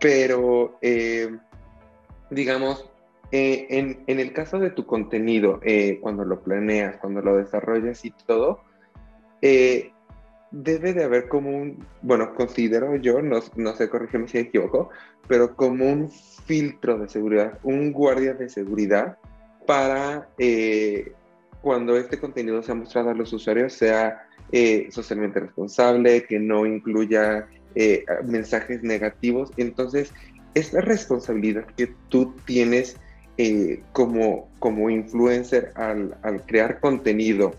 Speaker 1: Pero eh, digamos, eh, en, el caso de tu contenido, eh, cuando lo planeas, cuando lo desarrollas y todo, eh, debe de haber como un, bueno, considero yo, no, no sé, corrígeme si me equivoco, pero como un filtro de seguridad, un guardia de seguridad para cuando este contenido sea mostrado a los usuarios sea socialmente responsable, que no incluya mensajes negativos. Entonces, es la responsabilidad que tú tienes eh, como, como influencer al, crear contenido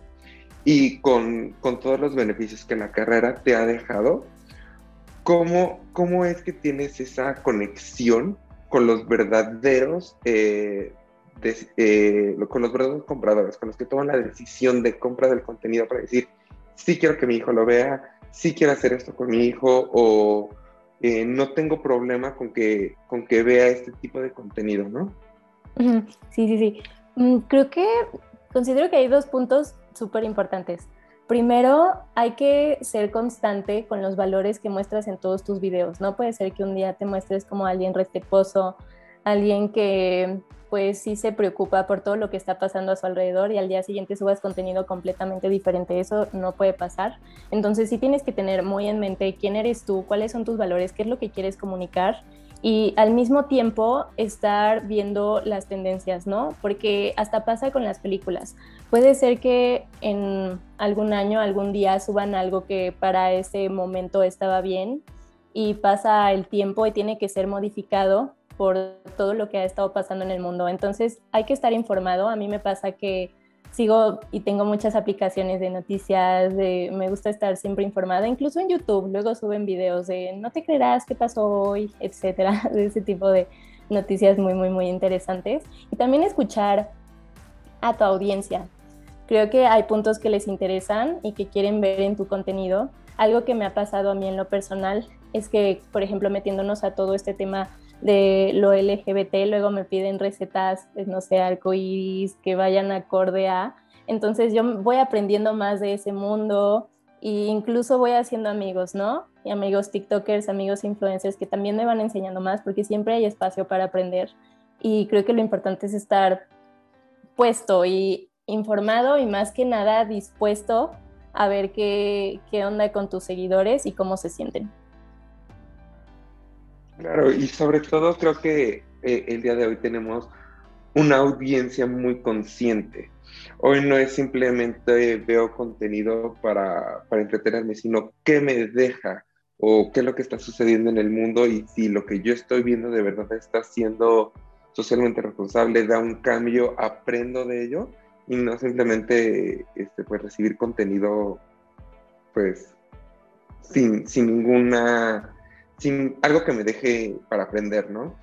Speaker 1: y con, todos los beneficios que la carrera te ha dejado, ¿cómo, cómo es que tienes esa conexión con los verdaderos eh, con los verdaderos compradores, con los que toman la decisión de compra del contenido para decir, sí quiero que mi hijo lo vea, sí quiero hacer esto con mi hijo, o, eh, no tengo problema con que, con que vea este tipo de contenido, ¿no?
Speaker 4: Sí, sí, sí. Mm, creo que Considero que hay dos puntos súper importantes. Primero, hay que ser constante con los valores que muestras en todos tus videos. No puede ser que un día te muestres como alguien resteposo, alguien que pues sí se preocupa por todo lo que está pasando a su alrededor y al día siguiente subas contenido completamente diferente. Eso no puede pasar. Entonces sí tienes que tener muy en mente quién eres tú, cuáles son tus valores, qué es lo que quieres comunicar y al mismo tiempo estar viendo las tendencias, ¿no? Porque hasta pasa con las películas. Puede ser que en algún año, algún día suban algo que para ese momento estaba bien y pasa el tiempo y tiene que ser modificado por todo lo que ha estado pasando en el mundo. Entonces hay que estar informado. A mí me pasa que sigo y tengo muchas aplicaciones de noticias, de, me gusta estar siempre informada, incluso en YouTube, luego suben videos de no te creerás qué pasó hoy, etcétera, de ese tipo de noticias muy, muy, muy interesantes. Y también escuchar a tu audiencia. Creo que hay puntos que les interesan y que quieren ver en tu contenido. Algo que me ha pasado a mí en lo personal es que, por ejemplo, metiéndonos a todo este tema de lo LGBT, luego me piden recetas, pues, no sé, arcoíris, que vayan acorde a. Entonces yo voy aprendiendo más de ese mundo e incluso voy haciendo amigos, ¿no? Y amigos TikTokers, amigos influencers que también me van enseñando más porque siempre hay espacio para aprender. Y creo que lo importante es estar puesto y informado y más que nada dispuesto a ver qué, qué onda con tus seguidores y cómo se sienten.
Speaker 1: Claro, y sobre todo creo que eh, el día de hoy tenemos una audiencia muy consciente. Hoy no es simplemente veo contenido para, para entretenerme, sino qué me deja o qué es lo que está sucediendo en el mundo y si lo que yo estoy viendo de verdad está siendo socialmente responsable, da un cambio, aprendo de ello y no simplemente este, pues, recibir contenido pues sin, sin ninguna sin algo que me deje para aprender, ¿no?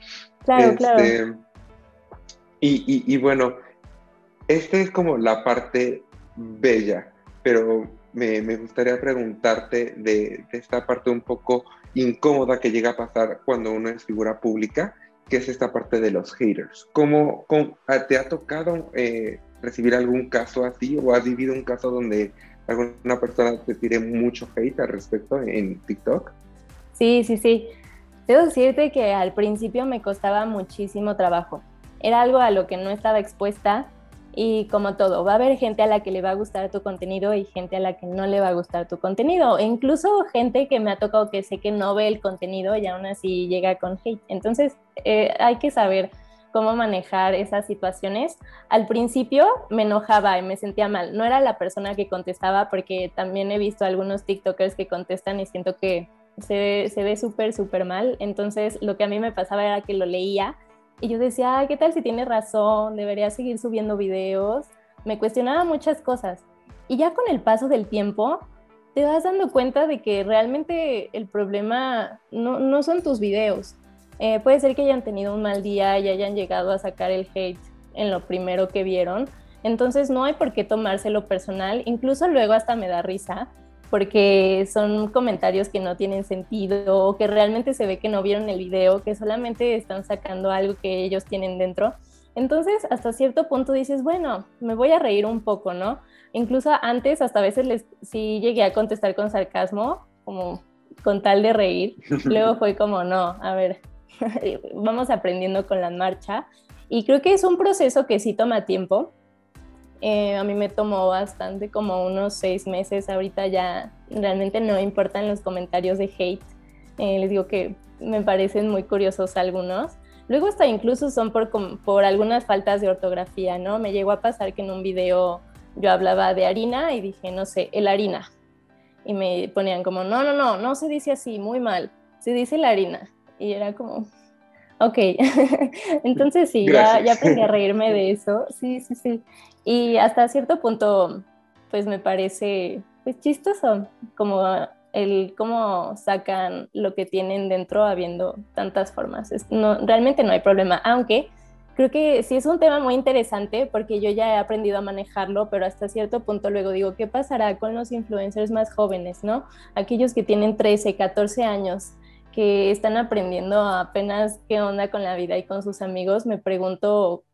Speaker 4: Claro, claro. Este,
Speaker 1: y, bueno, esta es como la parte bella, pero me, gustaría preguntarte de, esta parte un poco incómoda que llega a pasar cuando uno es figura pública, que es esta parte de los haters. ¿Cómo, te ha tocado eh, recibir algún caso así o has vivido un caso donde alguna persona te tire mucho hate al respecto en TikTok?
Speaker 4: Sí, sí, sí. Debo decirte que al principio me costaba muchísimo trabajo. Era algo a lo que no estaba expuesta y como todo, va a haber gente a la que le va a gustar tu contenido y gente a la que no le va a gustar tu contenido. E incluso gente que me ha tocado que sé que no ve el contenido y aún así llega con hate. Entonces eh, hay que saber cómo manejar esas situaciones. Al principio me enojaba y me sentía mal. No era la persona que contestaba porque también he visto algunos TikTokers que contestan y siento que se, se ve súper, súper mal. Entonces lo que a mí me pasaba era que lo leía y yo decía, ¿qué tal si tiene razón? Debería seguir subiendo videos. Me cuestionaba muchas cosas. Y ya con el paso del tiempo, te vas dando cuenta de que realmente el problema no, no son tus videos. Eh, puede ser que hayan tenido un mal día y hayan llegado a sacar el hate en lo primero que vieron. Entonces no hay por qué tomárselo personal. Incluso luego hasta me da risa porque son comentarios que no tienen sentido o que realmente se ve que no vieron el video, que solamente están sacando algo que ellos tienen dentro. Entonces, hasta cierto punto dices, bueno, me voy a reír un poco, ¿no? Incluso antes, hasta a veces les, sí llegué a contestar con sarcasmo, como con tal de reír. Luego fue como, no, a ver, vamos aprendiendo con la marcha. Y creo que es un proceso que sí toma tiempo, eh, a mí me tomó bastante, como unos seis meses. Ahorita ya realmente no importan los comentarios de hate. Eh, les digo que me parecen muy curiosos algunos. Luego hasta incluso son por, por algunas faltas de ortografía, ¿no? Me llegó a pasar que en un video yo hablaba de harina y dije, no sé, el harina. Y me ponían como, no, no, no, no se dice así, muy mal. Se dice la harina. Y era como, ok. Entonces sí, ya, ya aprendí a reírme de eso. Sí, sí, sí. Y hasta cierto punto, pues me parece pues chistoso como el cómo sacan lo que tienen dentro habiendo tantas formas. no, realmente no hay problema, aunque creo que sí es un tema muy interesante porque yo ya he aprendido a manejarlo, pero hasta cierto punto luego digo, ¿qué pasará con los influencers más jóvenes, no? Aquellos que tienen 13, 14 años, que están aprendiendo apenas qué onda con la vida y con sus amigos, me pregunto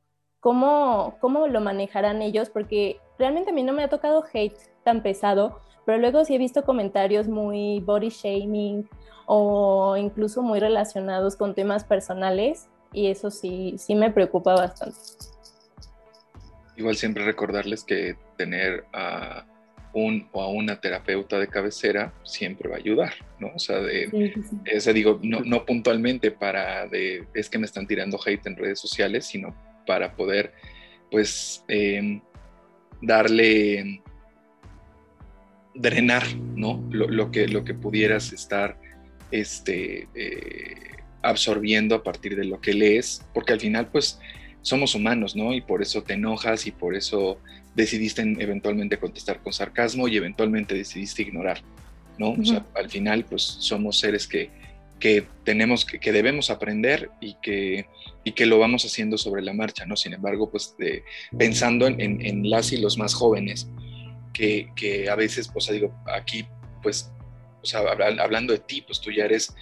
Speaker 4: ¿cómo, ¿cómo lo manejarán ellos? Porque realmente a mí no me ha tocado hate tan pesado, pero luego sí he visto comentarios muy body shaming o incluso muy relacionados con temas personales y eso sí, sí me preocupa bastante.
Speaker 2: Igual siempre recordarles que tener a un o a una terapeuta de cabecera siempre va a ayudar, ¿no? O sea, de, ese digo, no, no, puntualmente para de, es que me están tirando hate en redes sociales, sino para poder, pues, em, darle, drenar, ¿no? Lo, que, lo que pudieras estar, este, eh, absorbiendo a partir de lo que lees, porque al final, pues, somos humanos, ¿no? Y por eso te enojas y por eso decidiste eventualmente contestar con sarcasmo y eventualmente decidiste ignorar, ¿no? O sea, al final, pues somos seres que, que tenemos, que, que, debemos aprender y que, y que lo vamos haciendo sobre la marcha, ¿no? Sin embargo, pues pensando en, en, las y los más jóvenes, que, que a veces, pues digo, aquí, pues, o sea, hablando de ti, pues tú ya eres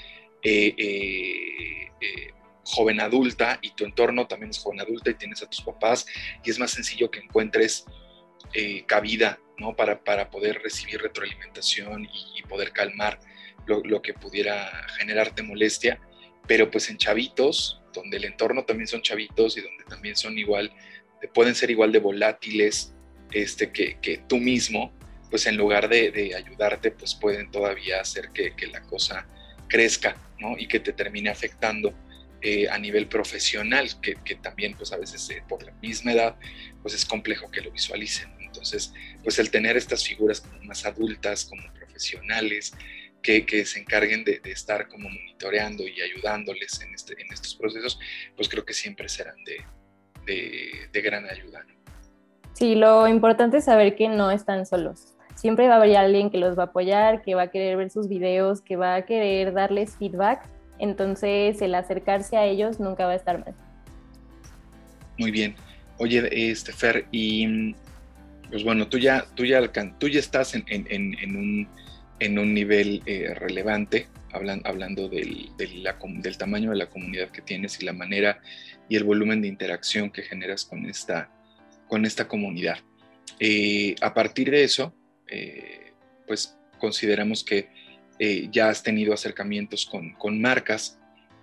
Speaker 2: eh, eh, eh, joven adulta y tu entorno también es joven adulta y tienes a tus papás y es más sencillo que encuentres eh, cabida ¿no? para, para poder recibir retroalimentación y, poder calmar lo, que pudiera generarte molestia, pero pues en chavitos, donde el entorno también son chavitos y donde también son igual, pueden ser igual de volátiles este, que, tú mismo, pues en lugar de, ayudarte, pues pueden todavía hacer que, que la cosa crezca ¿no? y que te termine afectando eh, a nivel profesional, que, también pues a veces eh, por la misma edad pues es complejo que lo visualicen. Entonces pues el tener estas figuras como más adultas, como profesionales, que, se encarguen de, estar como monitoreando y ayudándoles en, este, en estos procesos, pues creo que siempre serán de, de, gran ayuda.
Speaker 4: Sí, lo importante es saber que no están solos. Siempre va a haber alguien que los va a apoyar, que va a querer ver sus videos, que va a querer darles feedback entonces, el acercarse a ellos nunca va a estar mal.
Speaker 2: Muy bien. Oye, este Fer, y pues bueno, tú ya, tú ya, tú ya estás en, un, en un nivel eh, relevante, hablando del, del, tamaño de la comunidad que tienes y la manera y el volumen de interacción que generas con esta, con esta comunidad. Eh, a partir de eso, eh, pues consideramos que eh, ya has tenido acercamientos con, con marcas.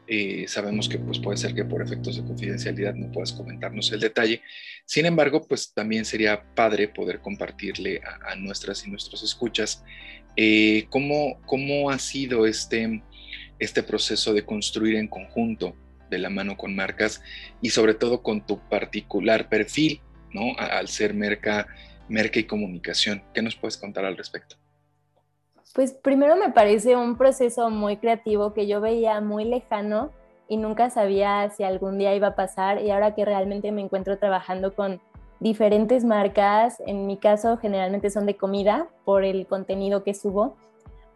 Speaker 2: Eh, sabemos que pues, puede ser que por efectos de confidencialidad no puedas comentarnos el detalle. Sin embargo, pues también sería padre poder compartirle a, nuestras y nuestros escuchas eh, cómo, cómo ha sido este, este proceso de construir en conjunto de la mano con marcas y sobre todo con tu particular perfil, ¿no? Al ser merca, merca y comunicación. ¿Qué nos puedes contar al respecto?
Speaker 4: Pues primero me parece un proceso muy creativo que yo veía muy lejano y nunca sabía si algún día iba a pasar y ahora que realmente me encuentro trabajando con diferentes marcas, en mi caso generalmente son de comida por el contenido que subo,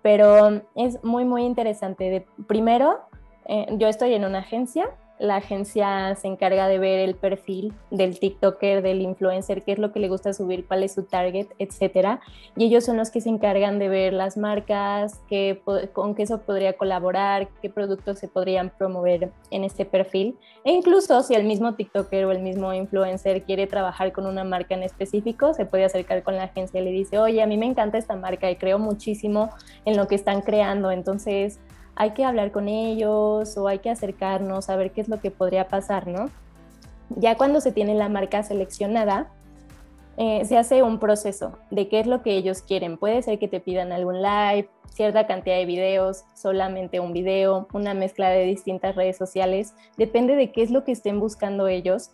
Speaker 4: pero es muy muy interesante. primero, eh, yo estoy en una agencia la agencia se encarga de ver el perfil del TikToker, del influencer, qué es lo que le gusta subir, cuál es su target, etcétera. Y ellos son los que se encargan de ver las marcas, qué, con qué se podría colaborar, qué productos se podrían promover en este perfil. E incluso si el mismo TikToker o el mismo influencer quiere trabajar con una marca en específico, se puede acercar con la agencia y le dice, oye, a mí me encanta esta marca y creo muchísimo en lo que están creando. Entonces, hay que hablar con ellos o hay que acercarnos a ver qué es lo que podría pasar, ¿no? Ya cuando se tiene la marca seleccionada, eh, se hace un proceso de qué es lo que ellos quieren. Puede ser que te pidan algún live, cierta cantidad de videos, solamente un video, una mezcla de distintas redes sociales. Depende de qué es lo que estén buscando ellos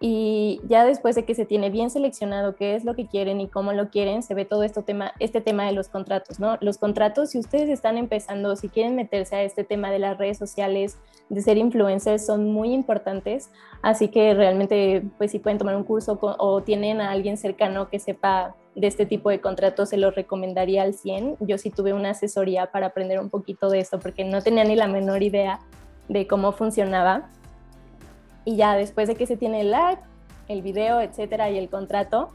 Speaker 4: y ya después de que se tiene bien seleccionado qué es lo que quieren y cómo lo quieren, se ve todo este tema, este tema de los contratos, ¿no? Los contratos, si ustedes están empezando, si quieren meterse a este tema de las redes sociales, de ser influencers, son muy importantes, así que realmente, pues si pueden tomar un curso o tienen a alguien cercano que sepa de este tipo de contratos, se los recomendaría al 100. Yo sí tuve una asesoría para aprender un poquito de esto, porque no tenía ni la menor idea de cómo funcionaba y ya después de que se tiene el like, el video, etcétera, y el contrato,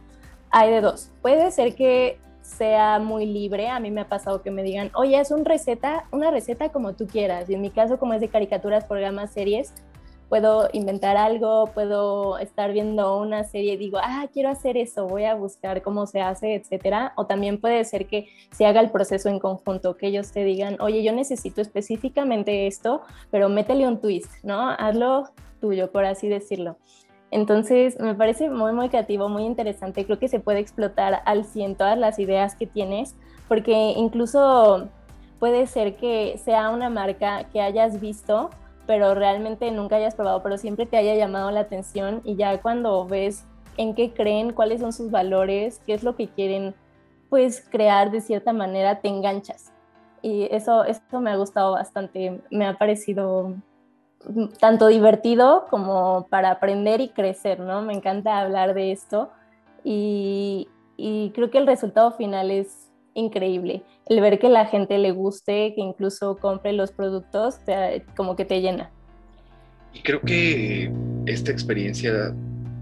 Speaker 4: hay de dos. Puede ser que sea muy libre. A mí me ha pasado que me digan, oye, es un receta, una receta como tú quieras. Y en mi caso, como es de caricaturas, programas, series, puedo inventar algo, puedo estar viendo una serie y digo, ah, quiero hacer eso, voy a buscar cómo se hace, etcétera. O también puede ser que se haga el proceso en conjunto, que ellos te digan, oye, yo necesito específicamente esto, pero métele un twist, ¿no? Hazlo tuyo, por así decirlo. Entonces, me parece muy, muy creativo, muy interesante. Creo que se puede explotar al 100 todas las ideas que tienes, porque incluso puede ser que sea una marca que hayas visto pero realmente nunca hayas probado, pero siempre te haya llamado la atención y ya cuando ves en qué creen, cuáles son sus valores, qué es lo que quieren pues crear de cierta manera, te enganchas. Y eso, eso me ha gustado bastante, me ha parecido tanto divertido como para aprender y crecer, ¿no? Me encanta hablar de esto y, y creo que el resultado final es increíble. El ver que la gente le guste, que incluso compre los productos, como que te llena.
Speaker 2: Y creo que esta experiencia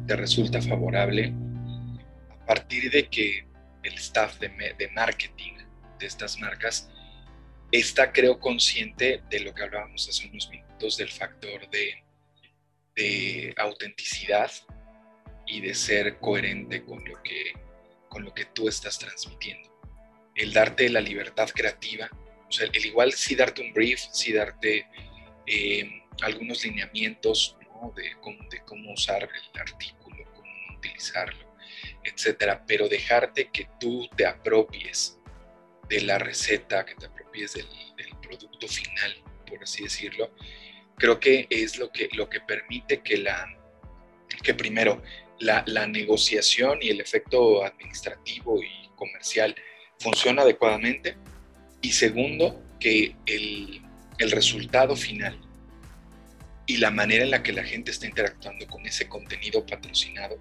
Speaker 2: te resulta favorable a partir de que el staff de, de marketing de estas marcas está, creo, consciente de lo que hablábamos hace unos minutos, del factor de, de autenticidad y de ser coherente con lo que, con lo que tú estás transmitiendo. El darte la libertad creativa, o sea, el igual sí darte un brief, sí darte eh, algunos lineamientos de, cómo, usar el artículo, cómo utilizarlo, etcétera, pero dejarte que tú te apropies de la receta, que te apropies del, producto final, por así decirlo, creo que es lo que, lo que permite que la, que primero, la, la negociación y el efecto administrativo y comercial funciona adecuadamente y segundo, que el, resultado final y la manera en la que la gente está interactuando con ese contenido patrocinado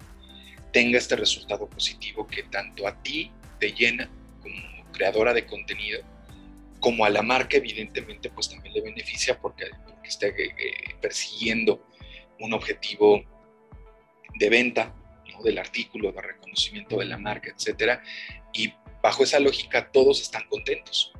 Speaker 2: tenga este resultado positivo que tanto a ti te llena como creadora de contenido, como a la marca evidentemente pues también le beneficia porque está eh, eh, persiguiendo un objetivo de venta del artículo, de reconocimiento de la marca, etcétera, y bajo esa lógica todos están contentos.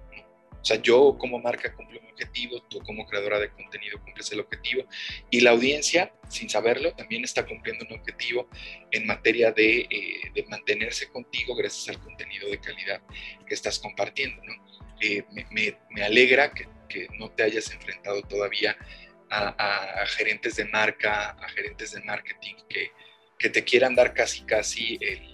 Speaker 2: O sea, yo como marca cumplo mi objetivo, tú como creadora de contenido cumples el objetivo y la audiencia, sin saberlo, también está cumpliendo un objetivo en materia de, eh, mantenerse contigo gracias al contenido de calidad que estás compartiendo. ¿no? Eh, me, alegra que, no te hayas enfrentado todavía a, gerentes de marca, a gerentes de marketing que, que te quieran dar casi casi el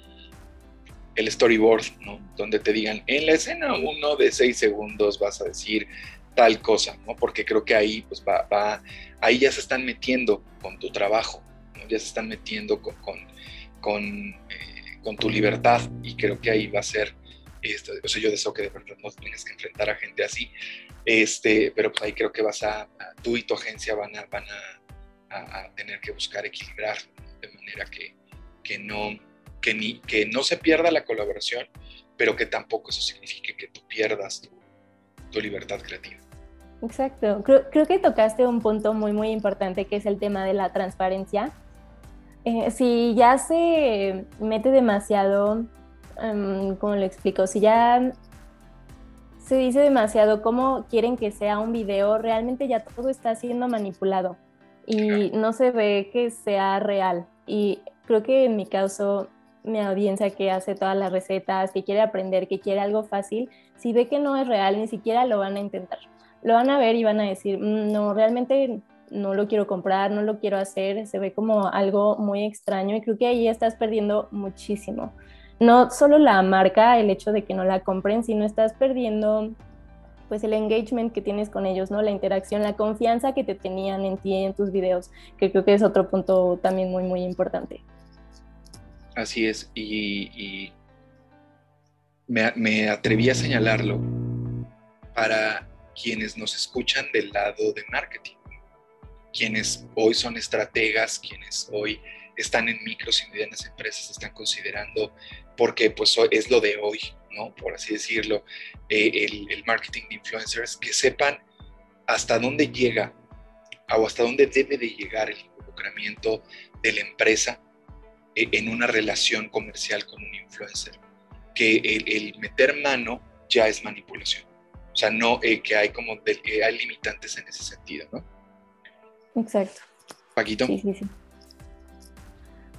Speaker 2: el storyboard, ¿no? Donde te digan, en la escena uno de seis segundos vas a decir tal cosa, ¿no? Porque creo que ahí, pues va, ahí ya se están metiendo con tu trabajo. Ya se están metiendo con, con, eh, con, tu libertad y creo que ahí va a ser, este, o sea, yo deseo que de verdad no tengas que enfrentar a gente así, este, pero pues ahí creo que vas a, tú y tu agencia van a, van a, a tener que buscar equilibrar de manera que, que no que, ni, que no se pierda la colaboración, pero que tampoco eso signifique que tú pierdas tu, libertad creativa.
Speaker 4: Exacto, creo, creo, que tocaste un punto muy, muy importante que es el tema de la transparencia. Eh, si ya se mete demasiado, um, ¿cómo lo explico? Si ya se dice demasiado cómo quieren que sea un video, realmente ya todo está siendo manipulado y no se ve que sea real. Y creo que en mi caso mi audiencia que hace todas las recetas, que quiere aprender, que quiere algo fácil, si ve que no es real, ni siquiera lo van a intentar. Lo van a ver y van a decir, mm, no, realmente no lo quiero comprar, no lo quiero hacer, se ve como algo muy extraño y creo que ahí estás perdiendo muchísimo. No solo la marca, el hecho de que no la compren, sino estás perdiendo pues el engagement que tienes con ellos, ¿no? La interacción, la confianza que te tenían en ti, en tus videos, que creo que es otro punto también muy, muy importante.
Speaker 2: Así es, y, me, atreví a señalarlo para quienes nos escuchan del lado de marketing, quienes hoy son estrategas, quienes hoy están en micros y medianas empresas, están considerando, porque pues es lo de hoy, ¿no? Por así decirlo, eh, el, el, marketing de influencers, que sepan hasta dónde llega o hasta dónde debe de llegar el involucramiento de la empresa eh, en una relación comercial con un influencer, que el, meter mano ya es manipulación. O sea, no eh, que hay como hay limitantes en ese sentido, ¿no?
Speaker 4: Exacto.
Speaker 2: Paquito.
Speaker 4: Sí, sí, sí.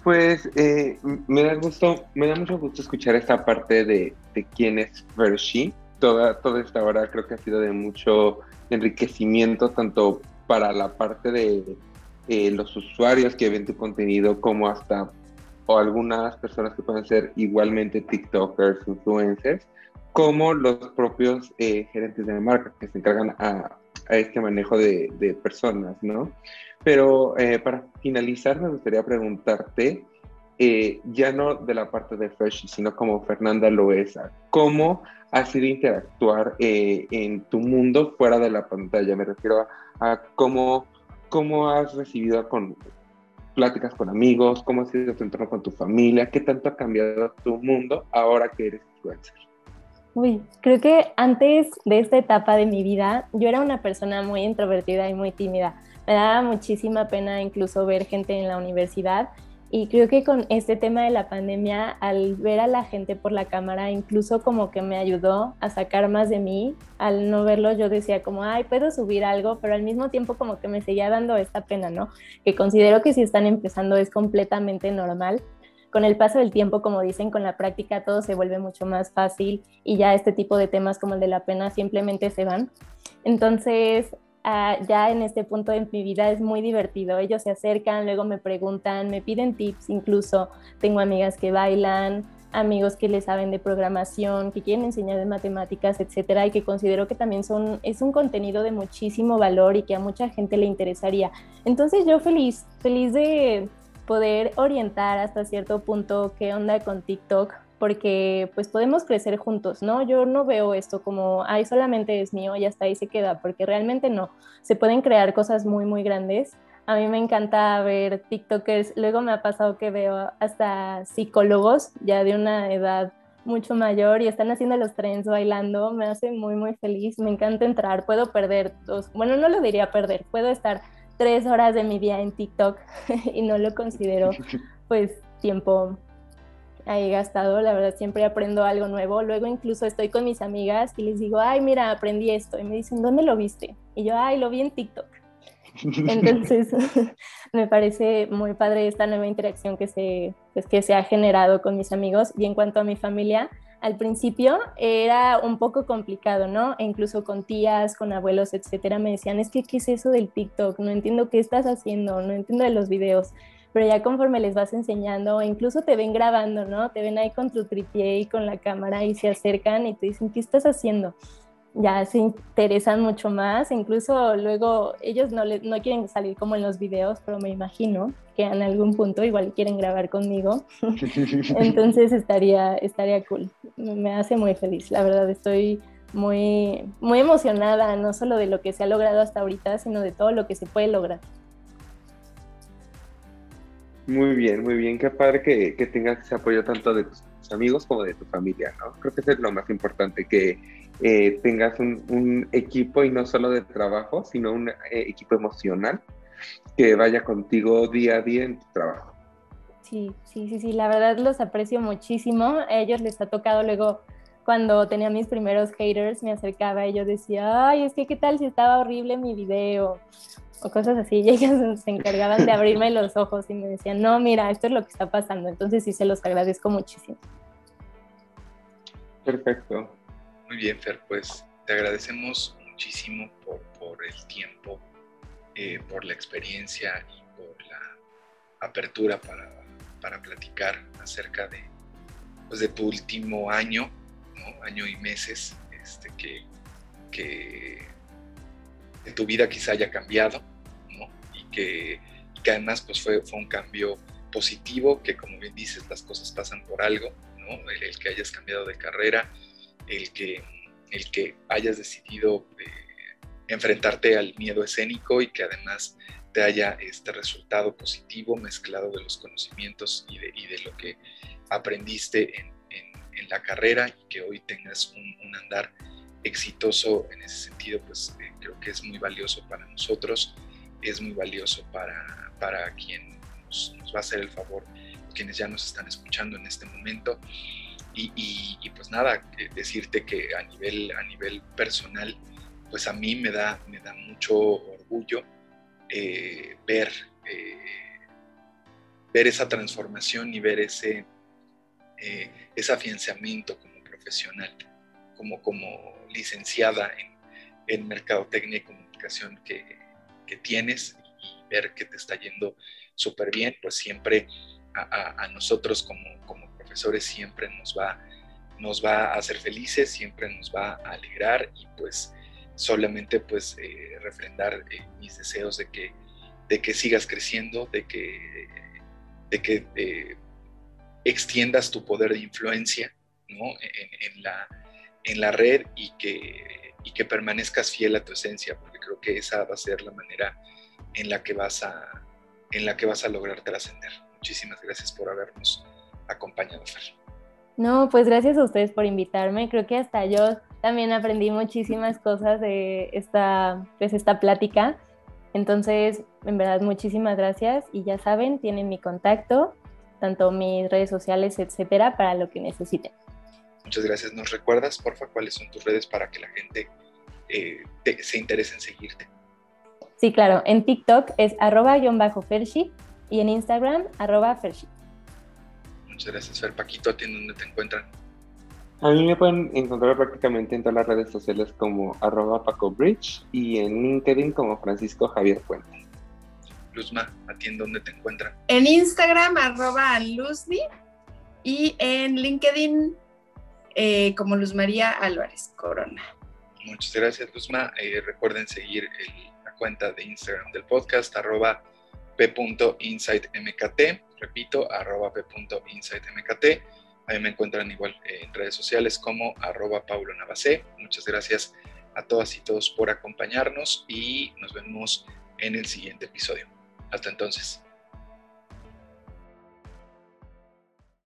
Speaker 1: Pues eh, me da gusto, me da mucho gusto escuchar esta parte de, de quién es Fershi. Toda, toda esta hora creo que ha sido de mucho enriquecimiento, tanto para la parte de eh, los usuarios que ven tu contenido, como hasta o algunas personas que pueden ser igualmente TikTokers, influencers, como los propios eh, gerentes de marca que se encargan a, este manejo de, personas, ¿no? Pero eh, para finalizar, me gustaría preguntarte, eh, ya no de la parte de Fresh, sino como Fernanda Loesa, ¿cómo ha sido interactuar eh, en tu mundo fuera de la pantalla? Me refiero a, cómo, cómo has recibido con pláticas con amigos, cómo ha sido tu entorno con tu familia, qué tanto ha cambiado tu mundo ahora que eres influencer.
Speaker 4: Uy, creo que antes de esta etapa de mi vida, yo era una persona muy introvertida y muy tímida. Me daba muchísima pena incluso ver gente en la universidad y creo que con este tema de la pandemia, al ver a la gente por la cámara, incluso como que me ayudó a sacar más de mí. Al no verlo, yo decía como, ay, puedo subir algo, pero al mismo tiempo como que me seguía dando esta pena, ¿no? Que considero que si están empezando es completamente normal. Con el paso del tiempo, como dicen, con la práctica todo se vuelve mucho más fácil y ya este tipo de temas como el de la pena simplemente se van. Entonces, Uh, ya en este punto de mi vida es muy divertido. Ellos se acercan, luego me preguntan, me piden tips, incluso tengo amigas que bailan, amigos que les saben de programación, que quieren enseñar de matemáticas, etcétera, y que considero que también son, es un contenido de muchísimo valor y que a mucha gente le interesaría. Entonces yo feliz, feliz de poder orientar hasta cierto punto qué onda con TikTok, porque pues podemos crecer juntos, ¿no? Yo no veo esto como, ay, solamente es mío y hasta ahí se queda, porque realmente no, se pueden crear cosas muy, muy grandes. A mí me encanta ver TikTokers, luego me ha pasado que veo hasta psicólogos ya de una edad mucho mayor y están haciendo los trends bailando, me hace muy, muy feliz, me encanta entrar, puedo perder dos, bueno, no lo diría perder, puedo estar tres horas de mi día en TikTok y no lo considero pues tiempo ahí gastado, la verdad siempre aprendo algo nuevo. Luego incluso estoy con mis amigas y les digo, ay, mira, aprendí esto. Y me dicen, ¿dónde lo viste? Y yo, ay, lo vi en TikTok. Entonces, me parece muy padre esta nueva interacción que se, pues, que se ha generado con mis amigos. Y en cuanto a mi familia, al principio era un poco complicado, ¿no? E incluso con tías, con abuelos, etcétera, me decían, es que, ¿qué es eso del TikTok? No entiendo qué estás haciendo, no entiendo de los videos pero ya conforme les vas enseñando, incluso te ven grabando, ¿no? Te ven ahí con tu tripié y con la cámara y se acercan y te dicen, ¿qué estás haciendo? Ya se interesan mucho más, incluso luego ellos no, le, no quieren salir como en los videos, pero me imagino que en algún punto igual quieren grabar conmigo. Entonces estaría, estaría cool, me hace muy feliz, la verdad estoy muy, muy emocionada, no solo de lo que se ha logrado hasta ahorita, sino de todo lo que se puede lograr.
Speaker 1: Muy bien, muy bien. Qué padre que, que, tengas ese apoyo tanto de tus amigos como de tu familia, ¿no? Creo que eso es lo más importante, que eh, tengas un, equipo y no solo de trabajo, sino un eh, equipo emocional que vaya contigo día a día en tu trabajo.
Speaker 4: Sí, sí, sí, sí, la verdad los aprecio muchísimo. A ellos les ha tocado luego, cuando tenía mis primeros haters, me acercaba y yo decía, ay, es que qué tal si estaba horrible mi video, o cosas así, y ellas se encargaban de abrirme los ojos y me decían, no, mira, esto es lo que está pasando. Entonces sí se los agradezco muchísimo.
Speaker 1: Perfecto.
Speaker 2: Muy bien, Fer, pues te agradecemos muchísimo por, por el tiempo, eh, por la experiencia y por la apertura para, para platicar acerca de, pues, de tu último año, ¿no? año y meses, este, que, que tu vida quizá haya cambiado, ¿no? Y que, que además pues fue, fue, un cambio positivo, que como bien dices, las cosas pasan por algo, ¿no? El, que hayas cambiado de carrera, el que, el que hayas decidido eh, enfrentarte al miedo escénico y que además te haya este resultado positivo mezclado de los conocimientos y de, y de lo que aprendiste en, en, en, la carrera y que hoy tengas un, un andar exitoso en ese sentido, pues eh, creo que es muy valioso para nosotros, es muy valioso para, para quien nos, va a hacer el favor, quienes ya nos están escuchando en este momento. Y, pues nada, decirte que a nivel, a nivel personal, pues a mí me da, me da mucho orgullo eh, ver eh, ver esa transformación y ver ese, eh, ese afianzamiento como profesional, como, como licenciada en, en mercadotecnia y comunicación que, que tienes y ver que te está yendo súper bien, pues siempre a, nosotros como, como, profesores siempre nos va, nos va a hacer felices, siempre nos va a alegrar y pues solamente pues eh, refrendar eh, mis deseos de que, de que sigas creciendo, de que, de que eh, extiendas tu poder de influencia ¿no? en, la, en la red y que, y que permanezcas fiel a tu esencia, porque creo que esa va a ser la manera en la que vas a, en la que vas a lograr trascender. Muchísimas gracias por habernos acompañado, Fer.
Speaker 4: No, pues gracias a ustedes por invitarme. Creo que hasta yo también aprendí muchísimas cosas de esta, pues, esta plática. Entonces, en verdad, muchísimas gracias y ya saben, tienen mi contacto, tanto mis redes sociales, etcétera, para lo que necesiten.
Speaker 2: Muchas gracias. ¿Nos recuerdas, porfa, cuáles son tus redes para que la gente eh, te, se interese en seguirte?
Speaker 4: Sí, claro. En TikTok es arroba-fershi y en Instagram arroba fershi.
Speaker 2: Muchas gracias, Fer. Paquito, ¿a ti dónde te encuentran?
Speaker 1: A mí me pueden encontrar prácticamente en todas las redes sociales como arroba pacobridge y en LinkedIn como Francisco Javier Puente.
Speaker 2: Luzma, ¿a ti en dónde te encuentran?
Speaker 3: En Instagram arroba luzmi y en LinkedIn eh, como Luz María Álvarez Corona.
Speaker 2: Muchas gracias, Luzma. Eh, recuerden seguir la cuenta de Instagram del podcast, arroba p.insightmkt. Repito, arroba p.insightmkt. Ahí me encuentran igual en redes sociales como arroba Paulo Navacé. Muchas gracias a todas y todos por acompañarnos y nos vemos en el siguiente episodio. Hasta entonces.